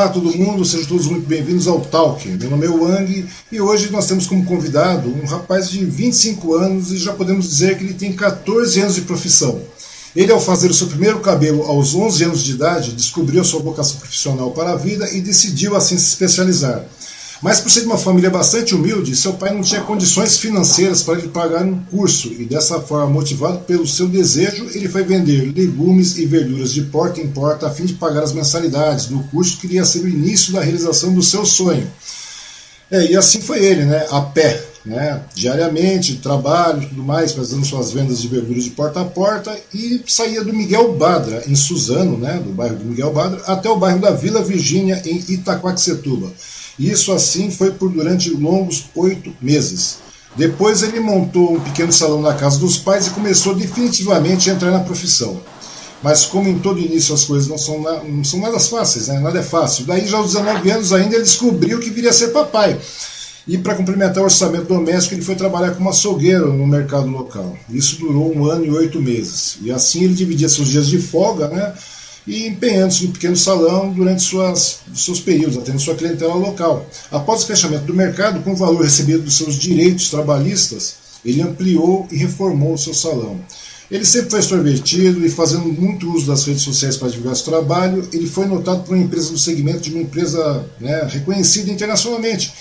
Olá todo mundo, sejam todos muito bem-vindos ao Talk. Meu nome é Wang e hoje nós temos como convidado um rapaz de 25 anos e já podemos dizer que ele tem 14 anos de profissão. Ele, ao fazer o seu primeiro cabelo aos 11 anos de idade, descobriu sua vocação profissional para a vida e decidiu assim se especializar. Mas por ser de uma família bastante humilde, seu pai não tinha condições financeiras para ele pagar um curso e dessa forma, motivado pelo seu desejo, ele foi vender legumes e verduras de porta em porta a fim de pagar as mensalidades do curso que iria ser o início da realização do seu sonho. É, e assim foi ele, né, a pé, né, diariamente, trabalho, tudo mais, fazendo suas vendas de verduras de porta a porta e saía do Miguel Badra, em Suzano, né, do bairro do Miguel Badra, até o bairro da Vila Virgínia, em Itaquaquecetuba. Isso assim foi por durante longos oito meses. Depois ele montou um pequeno salão na casa dos pais e começou definitivamente a entrar na profissão. Mas como em todo início as coisas não são, não são nada fáceis, né? nada é fácil. Daí já aos 19 anos ainda ele descobriu que viria a ser papai. E para complementar o orçamento doméstico, ele foi trabalhar como açougueiro no mercado local. Isso durou um ano e oito meses. E assim ele dividia seus dias de folga, né? E empenhando-se no pequeno salão durante suas, seus períodos, atendendo sua clientela local. Após o fechamento do mercado, com o valor recebido dos seus direitos trabalhistas, ele ampliou e reformou o seu salão. Ele sempre foi extrovertido e fazendo muito uso das redes sociais para divulgar seu trabalho, ele foi notado por uma empresa do segmento de uma empresa né, reconhecida internacionalmente,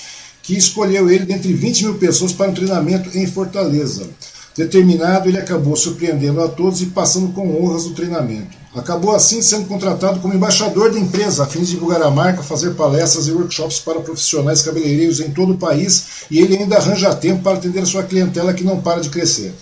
que escolheu ele dentre 20 mil pessoas para um treinamento em Fortaleza. Determinado, ele acabou surpreendendo a todos e passando com honras o treinamento. Acabou assim sendo contratado como embaixador da empresa, a fim de divulgar a marca, fazer palestras e workshops para profissionais cabeleireiros em todo o país, e ele ainda arranja tempo para atender a sua clientela que não para de crescer.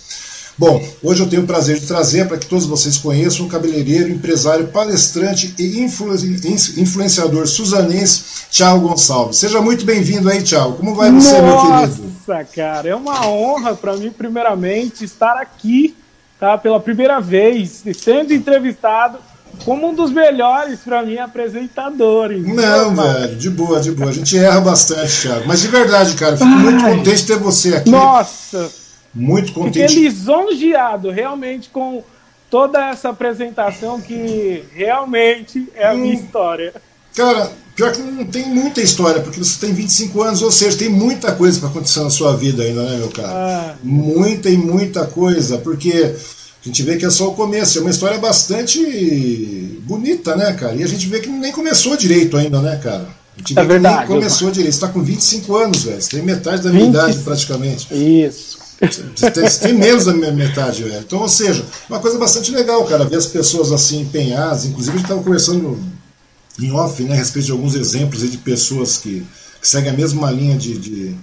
Bom, hoje eu tenho o prazer de trazer para que todos vocês conheçam um cabeleireiro, empresário, palestrante e influenciador suzanense, Thiago Gonçalves. Seja muito bem-vindo aí, Thiago. Como vai você, Nossa, meu querido? Nossa, cara, é uma honra para mim, primeiramente, estar aqui, tá? Pela primeira vez, sendo entrevistado como um dos melhores, para mim, apresentadores. Não, velho, de boa, de boa. A gente erra bastante, Thiago. Mas de verdade, cara, fico Ai, muito contente de ter você aqui. Nossa! Muito contente. Fiquei lisonjeado realmente com toda essa apresentação que realmente é a hum, minha história. Cara, pior que não tem muita história, porque você tem 25 anos, ou seja, tem muita coisa para acontecer na sua vida ainda, né, meu cara? Ah. Muita e muita coisa, porque a gente vê que é só o começo, é uma história bastante bonita, né, cara? E a gente vê que nem começou direito ainda, né, cara? A gente vê é verdade, que nem começou direito. Você está com 25 anos, velho. Você tem metade da minha 20... idade praticamente. Isso. Você tem, você tem menos da minha metade, velho. Então, ou seja, uma coisa bastante legal, cara, ver as pessoas assim empenhadas. Inclusive, a gente estava conversando em off né, a respeito de alguns exemplos de pessoas que, que seguem a mesma linha de, de,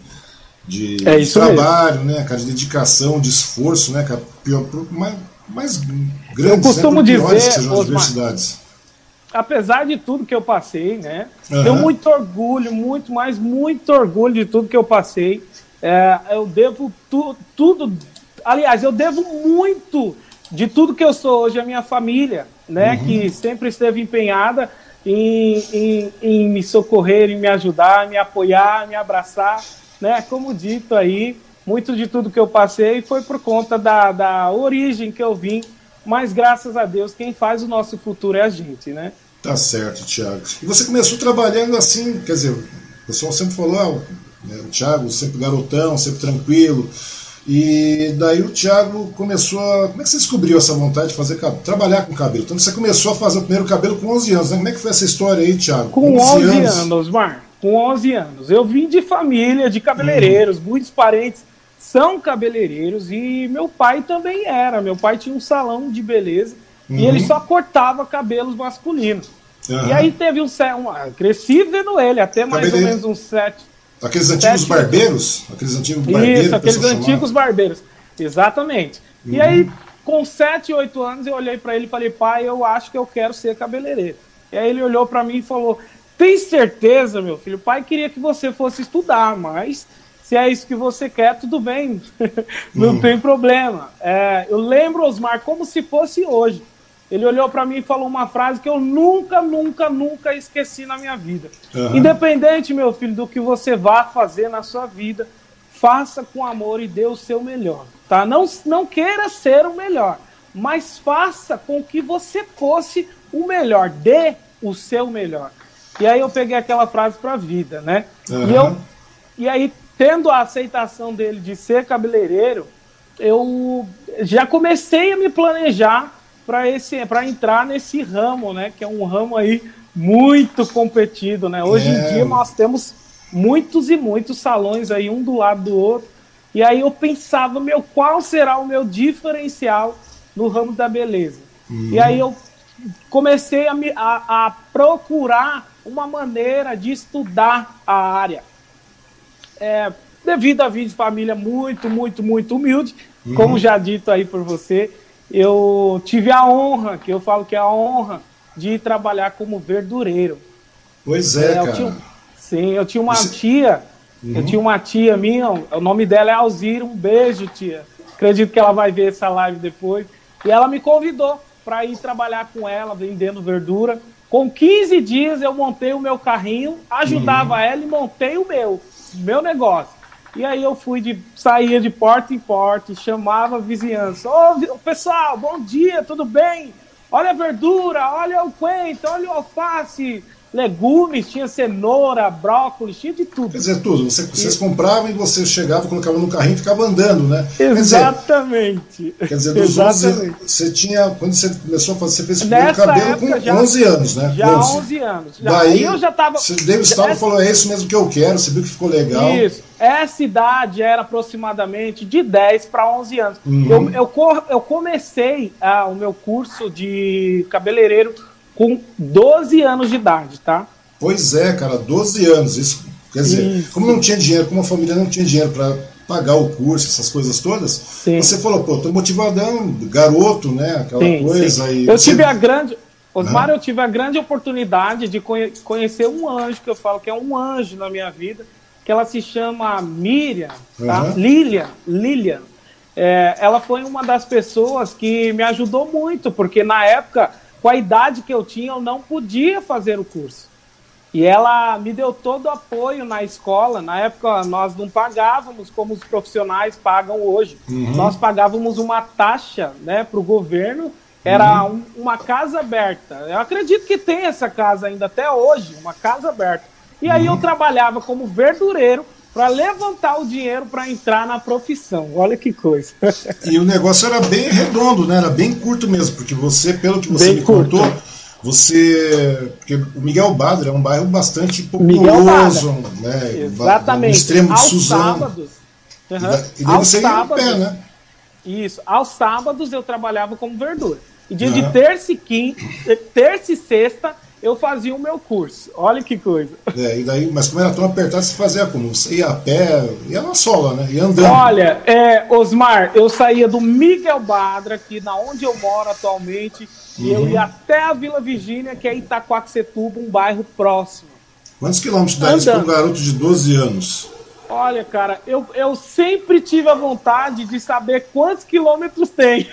de, é de trabalho, mesmo. né, cara, de dedicação, de esforço, né, cara, pior, mais, mais grandes, eu né, costumo né, dizer, que sejam as diversidades. Apesar de tudo que eu passei, né, uhum. tenho muito orgulho, muito mais, muito orgulho de tudo que eu passei é, eu devo tu, tudo. Aliás, eu devo muito de tudo que eu sou hoje à minha família, né? Uhum. Que sempre esteve empenhada em, em, em, me socorrer, em me ajudar, em me apoiar, em me abraçar, né? Como dito aí, muito de tudo que eu passei foi por conta da, da origem que eu vim, mas graças a Deus quem faz o nosso futuro é a gente, né? Tá certo, Tiago. E você começou trabalhando assim, quer dizer, o pessoal sempre falou, ah, né? O Thiago sempre garotão, sempre tranquilo. E daí o Thiago começou a. Como é que você descobriu essa vontade de fazer trabalhar com cabelo? Então você começou a fazer o primeiro cabelo com 11 anos, né? Como é que foi essa história aí, Thiago? Com 11, 11 anos. anos, Mar. Com 11 anos. Eu vim de família de cabeleireiros, uhum. muitos parentes são cabeleireiros e meu pai também era. Meu pai tinha um salão de beleza uhum. e ele só cortava cabelos masculinos. Uhum. E aí teve um. um cresci vendo ele, até mais ou menos uns sete Aqueles antigos Sete barbeiros? Aqueles antigos barbeiros. Isso, aqueles antigos chamava. barbeiros. Exatamente. Uhum. E aí, com 7, 8 anos, eu olhei para ele e falei, pai, eu acho que eu quero ser cabeleireiro. E aí ele olhou para mim e falou, tem certeza, meu filho? O pai queria que você fosse estudar, mas se é isso que você quer, tudo bem. Não uhum. tem problema. É, eu lembro, Osmar, como se fosse hoje. Ele olhou para mim e falou uma frase que eu nunca, nunca, nunca esqueci na minha vida. Uhum. Independente, meu filho, do que você vá fazer na sua vida, faça com amor e dê o seu melhor, tá? Não, não queira ser o melhor, mas faça com que você fosse o melhor, dê o seu melhor. E aí eu peguei aquela frase para a vida, né? Uhum. E, eu, e aí, tendo a aceitação dele de ser cabeleireiro, eu já comecei a me planejar para esse para entrar nesse ramo, né, que é um ramo aí muito competido, né? Hoje É. em dia nós temos muitos e muitos salões aí um do lado do outro. E aí eu pensava, meu, qual será o meu diferencial no ramo da beleza? E aí eu comecei a, me, a, a procurar uma maneira de estudar a área. É, devido a vir de família muito, muito, muito humilde, como já dito aí por você, eu tive a honra, que eu falo que é a honra, de trabalhar como verdureiro. Pois é, É, eu cara. tinha- sim, eu tinha uma Você- tia, eu tinha uma tia minha, o nome dela é Alzira, um beijo, tia. Acredito que ela vai ver essa live depois. E ela me convidou para ir trabalhar com ela, vendendo verdura. Com 15 dias eu montei o meu carrinho, ajudava ela e montei o meu, meu negócio. E aí eu fui de saía de porta em porta, chamava a vizinhança. Ô, pessoal, bom dia, tudo bem? Olha a verdura, olha o coentro, olha o alface, legumes, tinha cenoura, brócolis, tinha de tudo. Quer dizer, tudo. Você- vocês compravam e você chegava, colocava no carrinho e ficava andando, né? Quer dizer, Exatamente. quer dizer dos 11, Exatamente. você tinha. Quando você começou a fazer, você fez Nessa cabelo com já- 11 anos, né? Já 11 anos. Já. Daí Aí eu já tava. você deu o estalo e falou: é isso mesmo que eu quero, você viu que ficou legal. Isso. Essa idade era aproximadamente de 10 para 11 anos. Uhum. Eu, eu, eu comecei ah, o meu curso de cabeleireiro com 12 anos de idade, tá? Pois é, cara, 12 anos. Isso, quer dizer, Isso. como não tinha dinheiro, como a família não tinha dinheiro para pagar o curso, essas coisas todas, Sim. você falou, pô, tô motivadão, garoto, né? Aquela Sim, coisa. sim. E Eu você- tive a grande. Osmar, eu tive a grande oportunidade de conhe- conhecer um anjo, que eu falo que é um anjo na minha vida, que ela se chama Miriam, tá? Uhum. Lilian, Lilian. É, ela foi uma das pessoas que me ajudou muito, porque na época, com a idade que eu tinha, eu não podia fazer o curso. E ela me deu todo o apoio na escola. Na época, nós não pagávamos como os profissionais pagam hoje. Nós pagávamos uma taxa né, para o governo. Era um- uma casa aberta. Eu acredito que tem essa casa ainda até hoje, uma casa aberta. E aí eu trabalhava como verdureiro para levantar o dinheiro para entrar na profissão. Olha que coisa. E o negócio era bem redondo, né? Era bem curto mesmo, porque você, pelo que você Bem me curto. contou, você. Porque o Miguel Badra é um bairro bastante populoso, né? Exatamente. No extremo de Aos Suzano. sábados. E, Uhum. e daí Aos você ia sábados, pé, né? Isso. Aos sábados eu trabalhava como verdura. E dia de Aham. terça e quinta, terça e sexta eu fazia o meu curso. Olha que coisa. É, e daí, mas como era tão apertado, você fazia como? Você ia a pé, ia na sola, né? Ia andando. Olha, é, Osmar, eu saía do Miguel Badra, aqui na onde eu moro atualmente, e Uhum. eu ia até a Vila Virgínia, que é Itaquaquecetuba, um bairro próximo. Quantos quilômetros dá isso para um garoto de 12 anos? Olha, cara, eu, eu sempre tive a vontade de saber quantos quilômetros tem.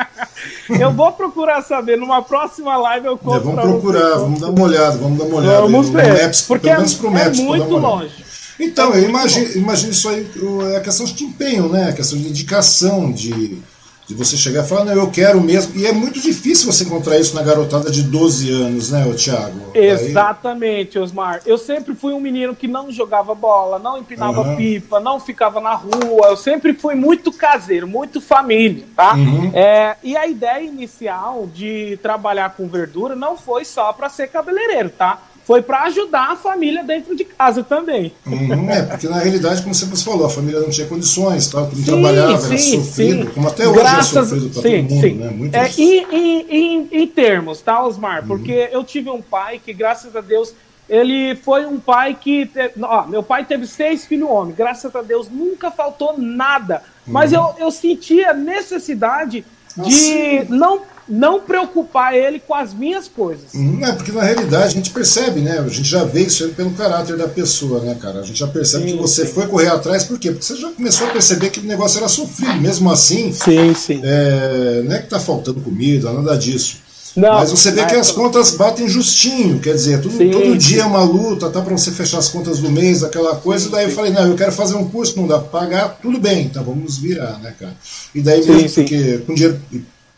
eu vou procurar saber. Numa próxima live eu É, conto vamos pra você procurar, quantos vamos dar uma olhada, vamos dar uma olhada. Vamos ver. Maps, porque pelo é, menos pro é muito longe. Então, É eu imagino, imagino isso aí, é a questão de empenho, né? A questão de dedicação, de, de você chegar e falar, não, eu quero mesmo. E é muito difícil você encontrar isso na garotada de 12 anos, né, ô Thiago? Aí- Exatamente, Osmar. Eu sempre fui um menino que não jogava bola, não empinava Aham. pipa, não ficava na rua. Eu sempre fui muito caseiro, muito família, tá? Uhum. É, e a ideia inicial de trabalhar com verdura não foi só para ser cabeleireiro, tá? Foi para ajudar a família dentro de casa também. Uhum, é, porque na realidade, como você falou, a família não tinha condições, tal, não Sim, trabalhava, era sim, sofrido, sim. como até hoje Graças- é sofrido para todo mundo, sim. né? Muitos... É, em, em, em, em termos, tá, Osmar? Uhum. Porque eu tive um pai que, graças a Deus, ele foi um pai que. te- Ó, meu pai teve seis filhos homens, graças a Deus, nunca faltou nada. Mas Uhum. eu, eu sentia necessidade Ah, de não, não preocupar ele com as minhas coisas. Uhum, É, porque na realidade a gente percebe, né? A gente já vê isso aí pelo caráter da pessoa, né, cara? A gente já percebe Sim, que você sim. foi correr atrás, por quê? Porque você já começou a perceber que o negócio era sofrido. Mesmo assim, Sim, sim. é, não é que tá faltando comida, nada disso. Não, Mas você vê que as contas batem justinho, quer dizer, tudo, Sim, todo dia é uma luta, tá para você fechar as contas do mês, aquela coisa. daí eu falei, não, eu quero fazer um curso, não dá pra pagar, tudo bem, então vamos virar, né, cara? E daí mesmo, porque com dinheiro,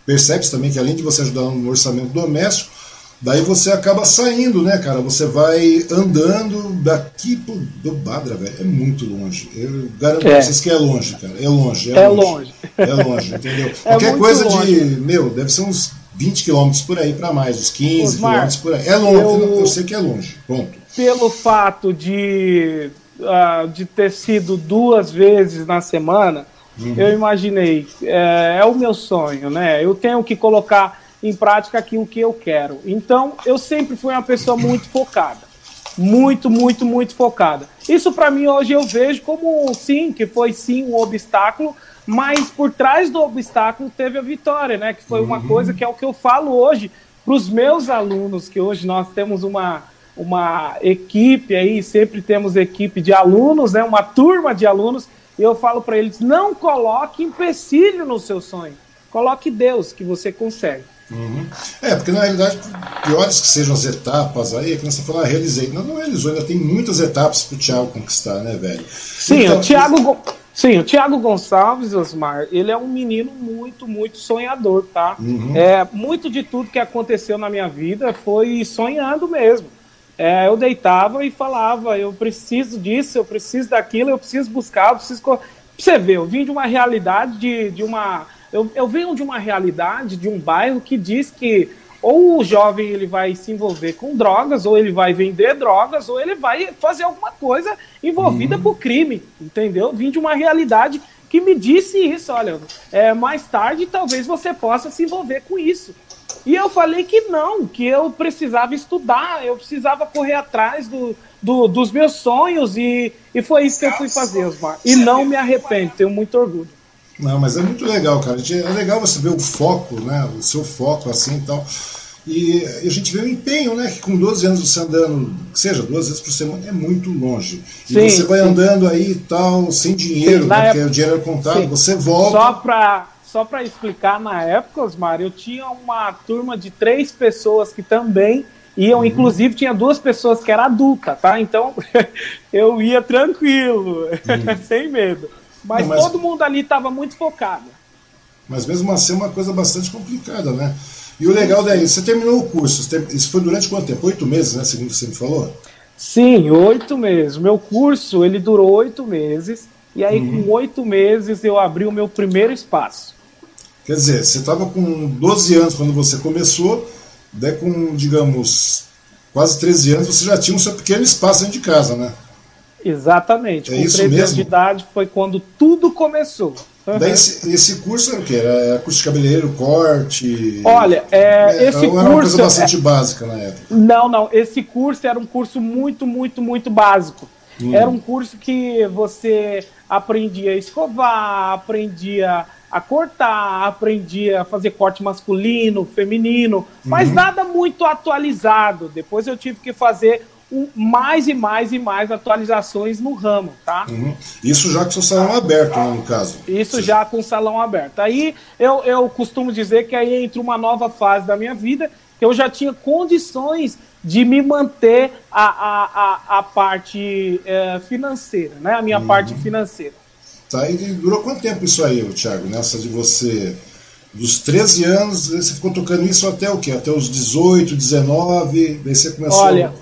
percebe-se também que além de você ajudar no orçamento doméstico, Daí você acaba saindo, né, cara? Você vai andando daqui pro do Badra, velho. É muito longe. Eu garanto é. pra vocês que é longe, cara. É longe. É, é longe. longe. É longe, entendeu? É Qualquer coisa longe. de. Meu, deve ser uns 20 quilômetros por aí para mais, uns 15 quilômetros por aí. É longe, eu, eu, sei que é longe. Ponto. Pelo fato de, uh, de ter sido duas vezes na semana, uhum. eu imaginei. É, é o meu sonho, né? Eu tenho que colocar em prática aquilo que eu quero. Então, eu sempre fui uma pessoa muito focada. Muito, muito, muito focada. Isso para mim hoje eu vejo como sim, que foi sim um obstáculo, mas por trás do obstáculo teve a vitória, né? Que foi uma uhum. coisa que é o que eu falo hoje para os meus alunos, que hoje nós temos uma, uma equipe aí, sempre temos equipe de alunos, né? Uma turma de alunos, e eu falo para eles: não coloque empecilho no seu sonho, coloque Deus, que você consegue. Uhum. É, porque na realidade, piores que sejam as etapas aí, que você falou, ah, realizei. Não, não realizou, ainda tem muitas etapas para o Thiago conquistar, né, velho? Sim, então, o Thiago. Sim, o Thiago Gonçalves, Osmar, ele é um menino muito, muito sonhador, tá? Uhum. É, muito de tudo que aconteceu na minha vida foi sonhando mesmo. É, eu deitava e falava, eu preciso disso, eu preciso daquilo, eu preciso buscar, eu preciso... Pra você ver, eu vim de uma realidade de, de uma eu, eu venho de uma realidade, de um bairro que diz que ou o jovem ele vai se envolver com drogas, ou ele vai vender drogas, ou ele vai fazer alguma coisa envolvida uhum. por crime, entendeu? Vim de uma realidade que me disse isso, olha, é, mais tarde talvez você possa se envolver com isso. E eu falei que não, que eu precisava estudar, eu precisava correr atrás do, do, dos meus sonhos, e, e foi isso que eu fui fazer, Osmar. E não me arrependo, tenho muito orgulho. Não, mas é muito legal, cara. É legal você ver o foco, né? O seu foco assim e tal. E a gente vê o empenho, né? Que com 12 anos você andando, seja duas vezes por semana, é muito longe. E sim, você vai sim. andando aí e tal, sem dinheiro, sim, né, porque época, o dinheiro é contado, você volta. Só para só para explicar, na época, Osmar, eu tinha uma turma de três pessoas que também iam, uhum. inclusive tinha duas pessoas que eram adulta, tá? Então eu ia tranquilo, uhum. sem medo. Mas, Não, mas, todo mundo ali estava muito focado. Mas mesmo assim é uma coisa bastante complicada, né? E o legal daí, você terminou o curso, isso foi durante quanto tempo? Oito meses, né? Segundo você me falou? Sim, oito meses. Meu curso, ele durou oito meses. E aí, uhum. com oito meses, eu abri o meu primeiro espaço. Quer dizer, você estava com 12 anos quando você começou, daí com, digamos, quase 13 anos, você já tinha o seu pequeno espaço dentro de casa, né? Exatamente. É Com 13 anos de idade foi quando tudo começou. Daí esse, esse, curso era o quê? Era curso de cabeleireiro, corte? Olha, é, esse era curso. Era uma coisa bastante é, básica na época. Não, não. Esse curso era um curso muito, muito, muito básico. Hum. Era um curso que você aprendia a escovar, aprendia a cortar, aprendia a fazer corte masculino, feminino, mas uhum. nada muito atualizado. Depois eu tive que fazer mais e mais e mais atualizações no ramo, tá? Uhum. Isso já com o salão aberto, né, no caso. Isso Sim. já com o salão aberto. Aí eu, eu costumo dizer que aí entra uma nova fase da minha vida, que eu já tinha condições de me manter a, a, a, a parte é, financeira, né? A minha uhum. parte financeira. Tá, e durou quanto tempo isso aí, Thiago? Nessa de você dos 13 anos, você ficou tocando isso até o quê? Até os 18, 19, daí você começou Olha,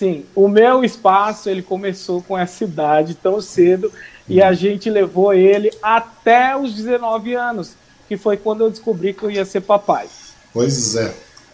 Sim, o meu espaço ele começou com essa idade tão cedo e a gente levou ele até os 19 anos, que foi quando eu descobri que eu ia ser papai. Pois é.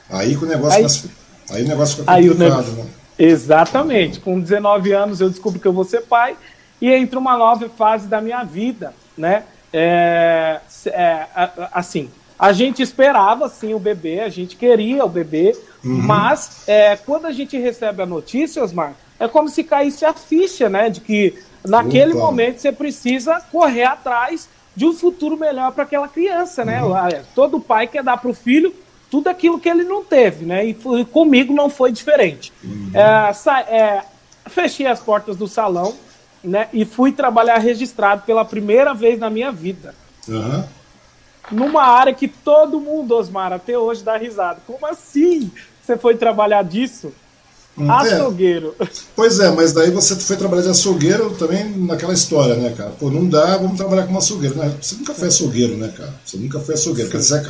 Aí que o negócio, aí, fica, aí o negócio fica complicado, né? Exatamente. Com 19 anos eu descobri que eu vou ser pai e entra uma nova fase da minha vida, né? É, é, assim, a gente esperava sim o bebê, a gente queria o bebê, uhum. mas é, quando a gente recebe a notícia, Osmar, é como se caísse a ficha, né? De que naquele Opa. momento você precisa correr atrás de um futuro melhor para aquela criança, né? Uhum. Todo pai quer dar para o filho tudo aquilo que ele não teve, né? E foi, comigo não foi diferente. Uhum. É, é, fechei as portas do salão, né? E fui trabalhar registrado pela primeira vez na minha vida. Uhum numa área que todo mundo, Osmar, até hoje dá risada. Como assim você foi trabalhar disso? Hum, açougueiro. É. Pois é, mas daí você foi trabalhar de açougueiro também naquela história, né, cara? Pô, não dá, vamos trabalhar como açougueiro. Né? Você nunca foi açougueiro, né, cara? Você nunca foi açougueiro. Quer dizer,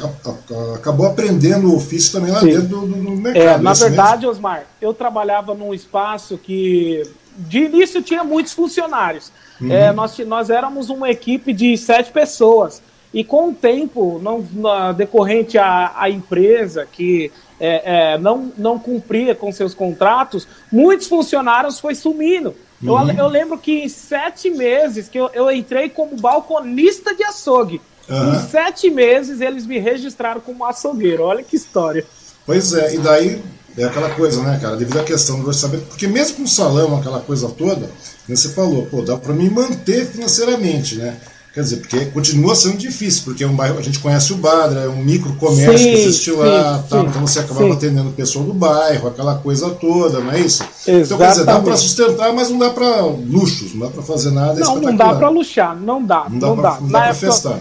acabou aprendendo o ofício também lá Sim. dentro do, do mercado. É, na verdade, mesmo? Osmar, eu trabalhava num espaço que de início tinha muitos funcionários. Uhum. É, nós, nós éramos uma equipe de sete pessoas. E com o tempo, não, na, decorrente à, à empresa que é, é, não, não cumpria com seus contratos, muitos funcionários foi sumindo. Uhum. Eu, eu, lembro que em sete meses que eu, eu entrei como balconista de açougue. Uhum. Em sete meses eles me registraram como açougueiro. Olha que história. Pois é, e daí é aquela coisa, né, cara? Devido à questão do orçamento, porque mesmo com o salão, aquela coisa toda, você falou, pô, dá para me manter financeiramente, né? Quer dizer, porque continua sendo difícil, porque é um bairro, a gente conhece o Badra, é um micro comércio sim, que existe lá, sim, tá? então você acabava sim. atendendo o pessoal do bairro, aquela coisa toda, não é isso? Exatamente. Então, quer dizer, dá para sustentar, mas não dá para luxos, não dá para fazer nada Não, não dá para luxar, não dá, não dá. Não dá, não dá para festar.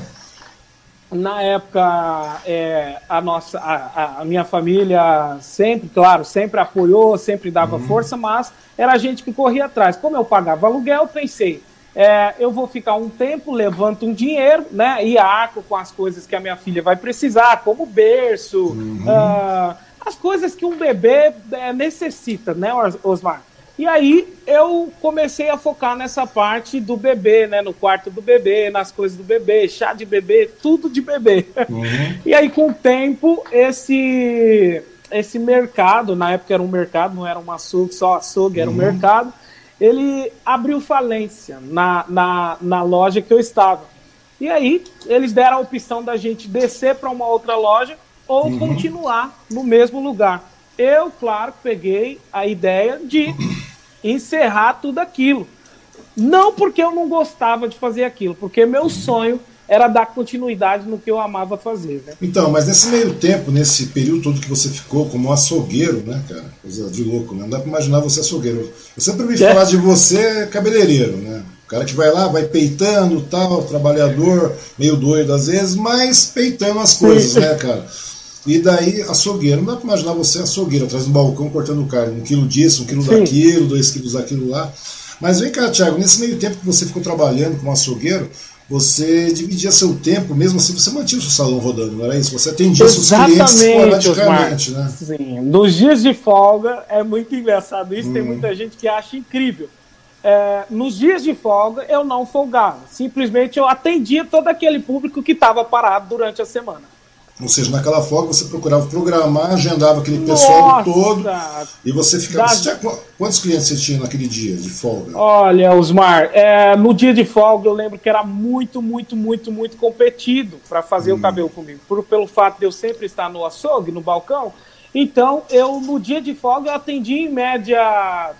Na época, é, a, nossa, a, a, minha família sempre, claro, sempre apoiou, sempre dava uhum. força, mas era a gente que corria atrás. Como eu pagava aluguel, pensei, é, eu vou ficar um tempo, levanto um dinheiro, né? E arco com as coisas que a minha filha vai precisar, como berço, uhum. uh, as coisas que um bebê é, necessita, né, Osmar? E aí eu comecei a focar nessa parte do bebê, né? No quarto do bebê, nas coisas do bebê, chá de bebê, tudo de bebê. Uhum. E aí, com o tempo, esse esse mercado, na época era um mercado, não era um açougue, só açougue, era um uhum. mercado ele abriu falência na, na, na loja que eu estava. E aí, eles deram a opção da gente descer para uma outra loja ou uhum. continuar no mesmo lugar. Eu, claro, peguei a ideia de encerrar tudo aquilo. Não porque eu não gostava de fazer aquilo, porque meu sonho era dar continuidade no que eu amava fazer. Né? Então, mas nesse meio tempo, nesse período todo que você ficou como açougueiro, né, cara? Coisa de louco, né? Não dá pra imaginar você açougueiro. Eu sempre ouvi é. falar de você cabeleireiro, né? O cara que vai lá, vai peitando tal, trabalhador, meio doido às vezes, mas peitando as coisas, Sim. né, cara? E daí, açougueiro, não dá pra imaginar você açougueiro, atrás do balcão cortando carne, um quilo disso, um quilo Sim. daquilo, dois quilos daquilo lá. Mas vem cá, Thiago, nesse meio tempo que você ficou trabalhando como açougueiro, você dividia seu tempo, mesmo assim você mantinha o seu salão rodando, não era isso? Você atendia Exatamente, seus clientes esporadicamente, né? Sim, nos dias de folga é muito engraçado isso, hum. tem muita gente que acha incrível. É, nos dias de folga eu não folgava, simplesmente eu atendia todo aquele público que estava parado durante a semana. Ou seja, naquela folga você procurava programar, agendava aquele pessoal Nossa, todo e você ficava. Você tinha, quantos clientes você tinha naquele dia de folga? Olha, Osmar, é, no dia de folga eu lembro que era muito, muito, muito, muito competido para fazer hum. o cabelo comigo. Por, pelo fato de eu sempre estar no açougue, no balcão. Então, eu no dia de folga eu atendi em média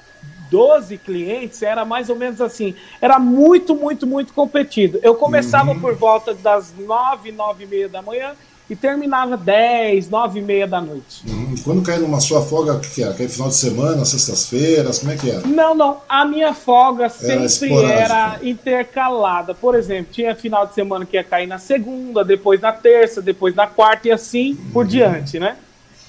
12 clientes, era mais ou menos assim. Era muito, muito, muito competido. Eu começava uhum. por volta das 9, 9 e meia da manhã e terminava 10, 9 e meia da noite. Uhum. Quando caiu numa sua folga, o que era? Caiu final de semana, sextas-feiras, como é que era? Não, não. A minha folga sempre era, era, intercalada. Por exemplo, tinha final de semana que ia cair na segunda, depois na terça, depois na quarta e assim uhum. por diante, né?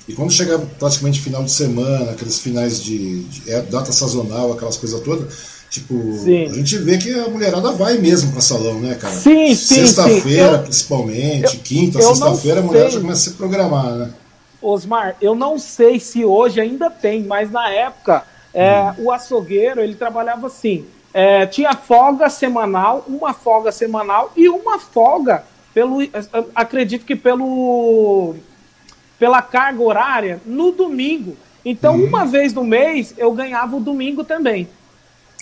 E quando chegava praticamente final de semana, aqueles finais de, de é, data sazonal, aquelas coisas todas Tipo, sim. a gente vê que a mulherada vai mesmo para salão, né, cara? Sim, sim. Sexta-feira, principalmente, eu, quinta, sexta-feira, a mulher já começa a se programar, né? Osmar, eu não sei se hoje ainda tem, mas na época é, hum. o açougueiro ele trabalhava assim: é, tinha folga semanal, uma folga semanal e uma folga pelo, acredito que pelo pela carga horária no domingo. Então, hum. uma vez no mês eu ganhava o domingo também.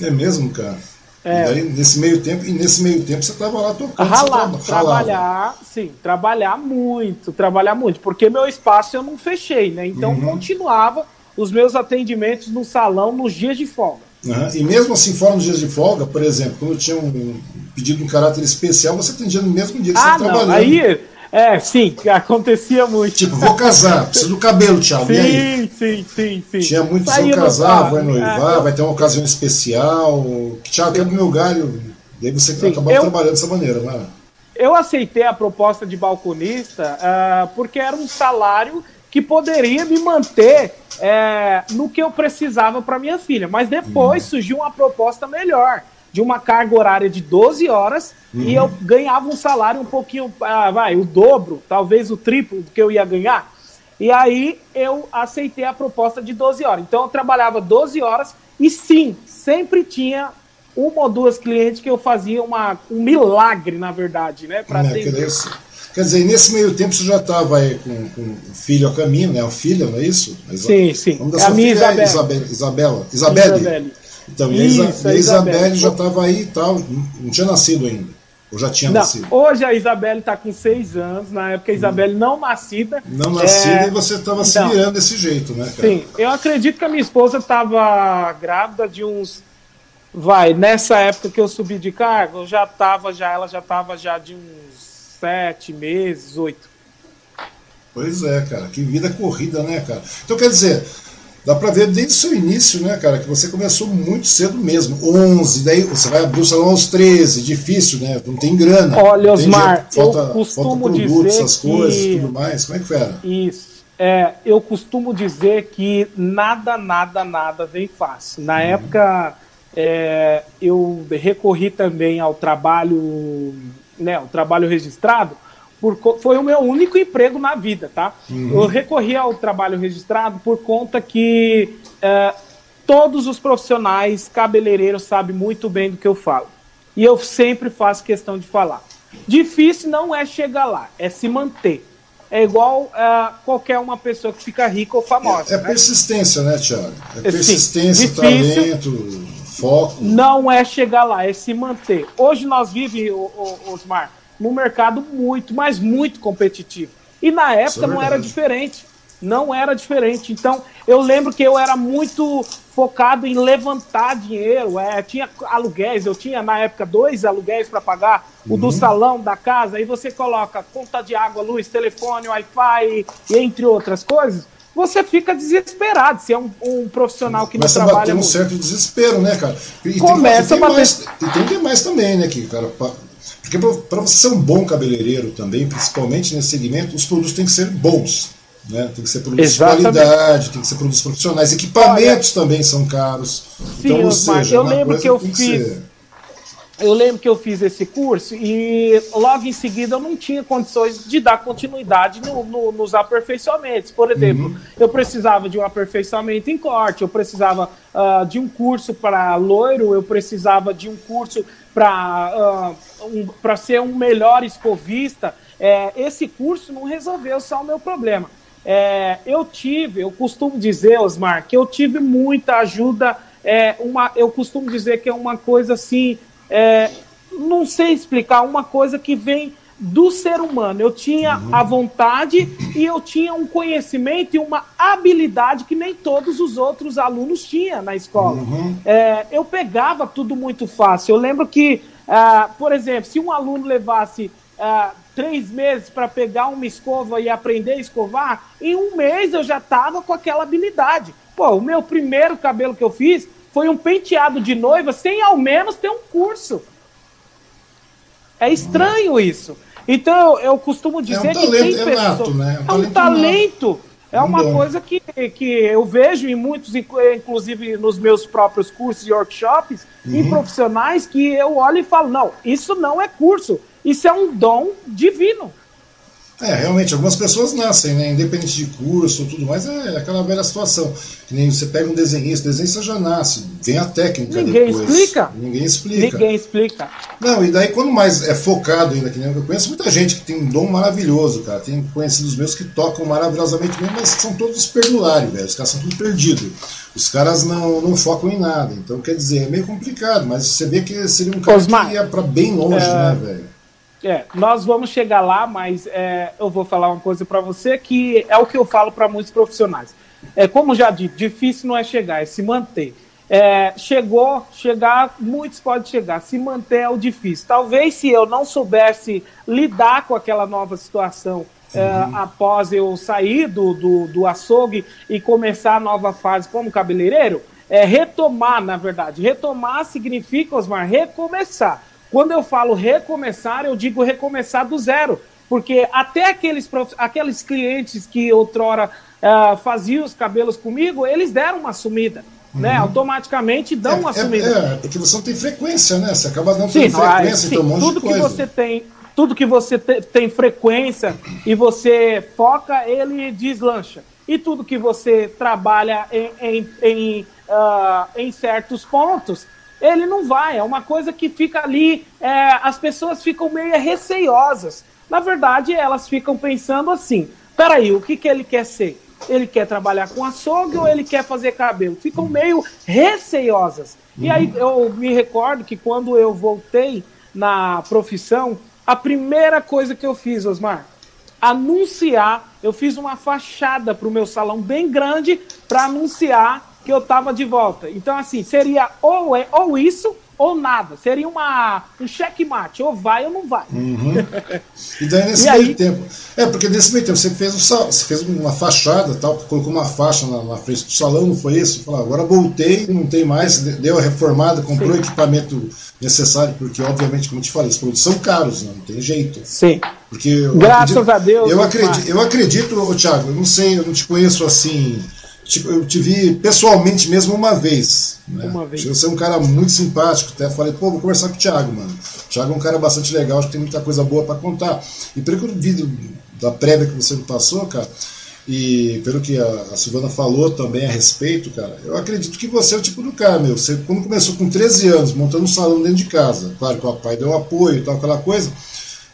É mesmo, cara? É. E aí, nesse meio tempo, e nesse meio tempo você estava lá tocando. Ralar, tra trabalhar, sim, trabalhar muito, trabalhar muito, porque meu espaço eu não fechei, né? Então uhum. continuava os meus atendimentos no salão nos dias de folga. Uhum. E mesmo assim, fora nos dias de folga, por exemplo, quando tinha um pedido um caráter especial, você atendia no mesmo dia que ah, você estava trabalhando. Aí é, sim, acontecia muito. Tipo, vou casar, preciso do cabelo, Thiago. Sim, sim, sim, sim. Tinha muito, se eu casar, vai noivar, é, vai ter uma ocasião especial. Thiago, quero meu galho. Daí você sim, acabava eu, trabalhando dessa maneira, né? Eu aceitei a proposta de balconista uh, porque era um salário que poderia me manter é, no que eu precisava para minha filha. Mas depois uhum. surgiu uma proposta melhor, de uma carga horária de 12 horas uhum. e eu ganhava um salário um pouquinho, ah, vai, o dobro, talvez o triplo do que eu ia ganhar. E aí eu aceitei a proposta de 12 horas. Então eu trabalhava 12 horas e sim, sempre tinha uma ou duas clientes que eu fazia uma, um milagre, na verdade, né? Para é, Quer dizer, nesse meio tempo você já estava aí com, com o filho a caminho, né? O filho, não é isso? Sim, sim. Da sua a filha Isabela. é Isabela. Isabela. Isabelle. Então, isso, e a, Isabelle já estava aí e tal, não tinha nascido ainda. Ou já tinha não, nascido? Hoje a Isabelle está com seis anos, na época a Isabelle hum. não nascida. Não nascida é... e você estava se virando desse jeito, né, cara? Sim, eu acredito que a minha esposa estava grávida de uns. Vai, nessa época que eu subi de cargo, eu já estava, já, ela já estava já de uns sete meses, oito. Pois é, cara, que vida corrida, né, cara? Então quer dizer, Dá para ver desde o seu início, né, cara, que você começou muito cedo mesmo. 11, daí você vai abrir o salão aos 13, difícil, né? Não tem grana. Olha, Osmar, tem, falta, eu costumo falta produto, dizer essas coisas que... tudo mais. Como é que foi? Isso. É, eu costumo dizer que nada, nada, nada vem fácil. Na uhum. época, é, eu recorri também ao trabalho, né, o trabalho registrado, por, foi o meu único emprego na vida, tá? Uhum. Eu recorri ao trabalho registrado por conta que é, todos os profissionais cabeleireiros sabem muito bem do que eu falo. E eu sempre faço questão de falar. Difícil não é chegar lá, é se manter. É igual uh, qualquer uma pessoa que fica rica ou famosa. É, é né? persistência, né, Tiago? É persistência, Sim, talento, foco. Não é chegar lá, é se manter. Hoje nós vivemos, Osmar, num mercado muito, mas muito competitivo. E na época é não era diferente. Não era diferente. Então, eu lembro que eu era muito focado em levantar dinheiro. É, tinha aluguéis, eu tinha na época dois aluguéis para pagar: uhum. o do uhum. salão, da casa. Aí você coloca conta de água, luz, telefone, Wi-Fi, entre outras coisas você fica desesperado se é um, um profissional que Começa não trabalha. Começa a bater um certo desespero, né, cara? E Começa tem, e tem a bater. Mais, e tem que mais também, né, que, cara, porque para você ser um bom cabeleireiro também, principalmente nesse segmento, os produtos têm que ser bons. Né? Tem que ser produtos Exatamente. de qualidade, tem que ser produtos profissionais. Equipamentos Olha, também são caros. Sim, então, ou seja, eu lembro que eu fiz. Que eu lembro que eu fiz esse curso e logo em seguida eu não tinha condições de dar continuidade no, no, nos aperfeiçoamentos. Por exemplo, uhum. eu precisava de um aperfeiçoamento em corte, eu precisava uh, de um curso para loiro, eu precisava de um curso para uh, um, ser um melhor escovista. É, esse curso não resolveu só o meu problema. É, eu tive, eu costumo dizer, Osmar, que eu tive muita ajuda. É, uma, eu costumo dizer que é uma coisa assim é, não sei explicar, uma coisa que vem do ser humano. Eu tinha a vontade e eu tinha um conhecimento e uma habilidade que nem todos os outros alunos tinham na escola. Uhum. É, eu pegava tudo muito fácil. Eu lembro que, uh, por exemplo, se um aluno levasse uh, três meses para pegar uma escova e aprender a escovar, em um mês eu já estava com aquela habilidade. Pô, o meu primeiro cabelo que eu fiz foi um penteado de noiva sem ao menos ter um curso. É estranho isso. Então eu, costumo dizer é um que tem pessoas. Né? É um, é um talento. É uma coisa que, que eu vejo em muitos, inclusive nos meus próprios cursos e workshops, uhum. em profissionais, que eu olho e falo: não, isso não é curso, isso é um dom divino. É, realmente, algumas pessoas nascem, né? Independente de curso ou tudo mais, é aquela velha situação. Que nem você pega um desenhista, o desenhista já nasce, vem a técnica Ninguém depois. explica. Ninguém explica. Ninguém explica. Não, e daí quando mais é focado ainda, que nem eu conheço muita gente que tem um dom maravilhoso, cara. Tem conhecidos meus que tocam maravilhosamente bem, mas são todos perdulários, velho. Os caras são tudo perdidos. Os caras não, não focam em nada. Então, quer dizer, é meio complicado, mas você vê que seria um cara Osmar, que ia pra bem longe, é... né, velho? É, nós vamos chegar lá, mas é, eu vou falar uma coisa para você que é o que eu falo para muitos profissionais. É, como já disse, difícil não é chegar, é se manter. É, chegou, chegar, muitos podem chegar, se manter é o difícil. Talvez se eu não soubesse lidar com aquela nova situação é, uhum. após eu sair do, do, do açougue e começar a nova fase como cabeleireiro, é retomar, na verdade. Retomar significa, Osmar, recomeçar. Quando eu falo recomeçar, eu digo recomeçar do zero. porque até aqueles, aqueles clientes que outrora uh, faziam os cabelos comigo, eles deram uma sumida. Né? Uhum. Né? Automaticamente dão é, uma é, sumida. É, porque você não tem frequência, né? Você acaba não tendo frequência, sim, então um monte tudo de coisa. que você tem, tudo que você te, tem frequência e você foca, ele deslancha. E tudo que você trabalha em, em, em, uh, em certos pontos, ele não vai. É uma coisa que fica ali, é, as pessoas ficam meio receiosas. Na verdade, elas ficam pensando assim: peraí, o que, que ele quer ser? Ele quer trabalhar com açougue ou ele quer fazer cabelo? Ficam meio receiosas. E aí eu me recordo que quando eu voltei na profissão, a primeira coisa que eu fiz, Osmar, anunciar, eu fiz uma fachada para o meu salão bem grande para anunciar que eu estava de volta. Então, assim, seria ou, é, ou isso ou nada. Seria uma, um checkmate, ou vai ou não vai. Uhum. E daí nesse e meio aí... tempo. É, porque nesse meio tempo você fez, um, você fez uma fachada, tal, colocou uma faixa na, na frente do salão, não foi isso? Falou, agora voltei, não tem mais, deu a reformada, comprou o equipamento necessário, porque obviamente, como eu te falei, os produtos são caros, né? não tem jeito. Sim. Porque Graças acredito, a Deus. Eu acredito, eu acredito, Thiago, eu não sei, eu não te conheço assim Tipo, eu te vi pessoalmente mesmo uma vez. Né? Uma vez. Você é um cara muito simpático. Até falei, pô, vou conversar com o Thiago, mano. O Thiago é um cara bastante legal, acho que tem muita coisa boa para contar. E pelo que eu vi da prévia que você me passou, cara, e pelo que a, a, Silvana falou também a respeito, cara, eu acredito que você é o tipo do cara, meu. Você, quando começou com 13 anos, montando um salão dentro de casa, claro que o pai deu apoio e tal, aquela coisa,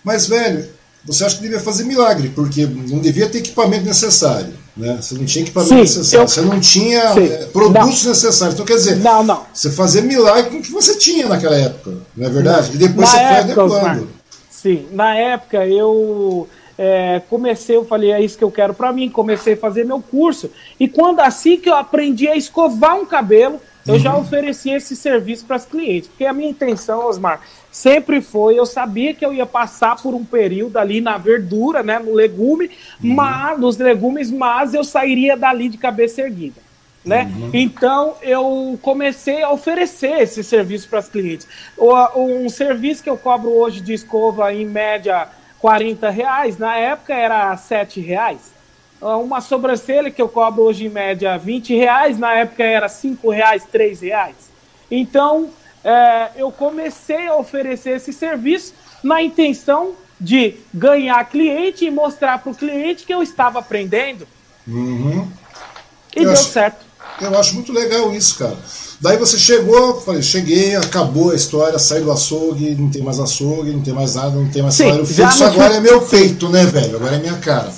mas, velho, você acha que devia fazer milagre, porque não devia ter equipamento necessário. Né? Você não tinha equipamento Sim, necessário, eu... você não tinha é, produtos não. necessários. Então, quer dizer, não, não. você fazia milagre com o que você tinha naquela época, não é verdade? E depois na você época, foi adequando. Sim, na época eu é, comecei, eu falei, é isso que eu quero para mim, comecei a fazer meu curso. E quando assim que eu aprendi a escovar um cabelo, eu uhum. já ofereci esse serviço para os clientes. Porque a minha intenção, Osmar, sempre foi, eu sabia que eu ia passar por um período ali na verdura, né, no legume, uhum. mas nos legumes, mas eu sairia dali de cabeça erguida. Né? Uhum. Então eu comecei a oferecer esse serviço para os clientes. Um serviço que eu cobro hoje de escova em média 40 reais, na época era 7 reais. Uma sobrancelha que eu cobro hoje em média 20 reais, na época era 5 reais, 3 reais. Então é, eu comecei a oferecer esse serviço na intenção de ganhar cliente e mostrar para o cliente que eu estava aprendendo. Uhum. E eu deu acho, certo. Eu acho muito legal isso, cara. Daí você chegou, falei, cheguei, acabou a história, saí do açougue, não tem mais açougue, não tem mais nada, não tem mais Sim, salário fixo, agora é meu peito, né, velho? Agora é minha cara.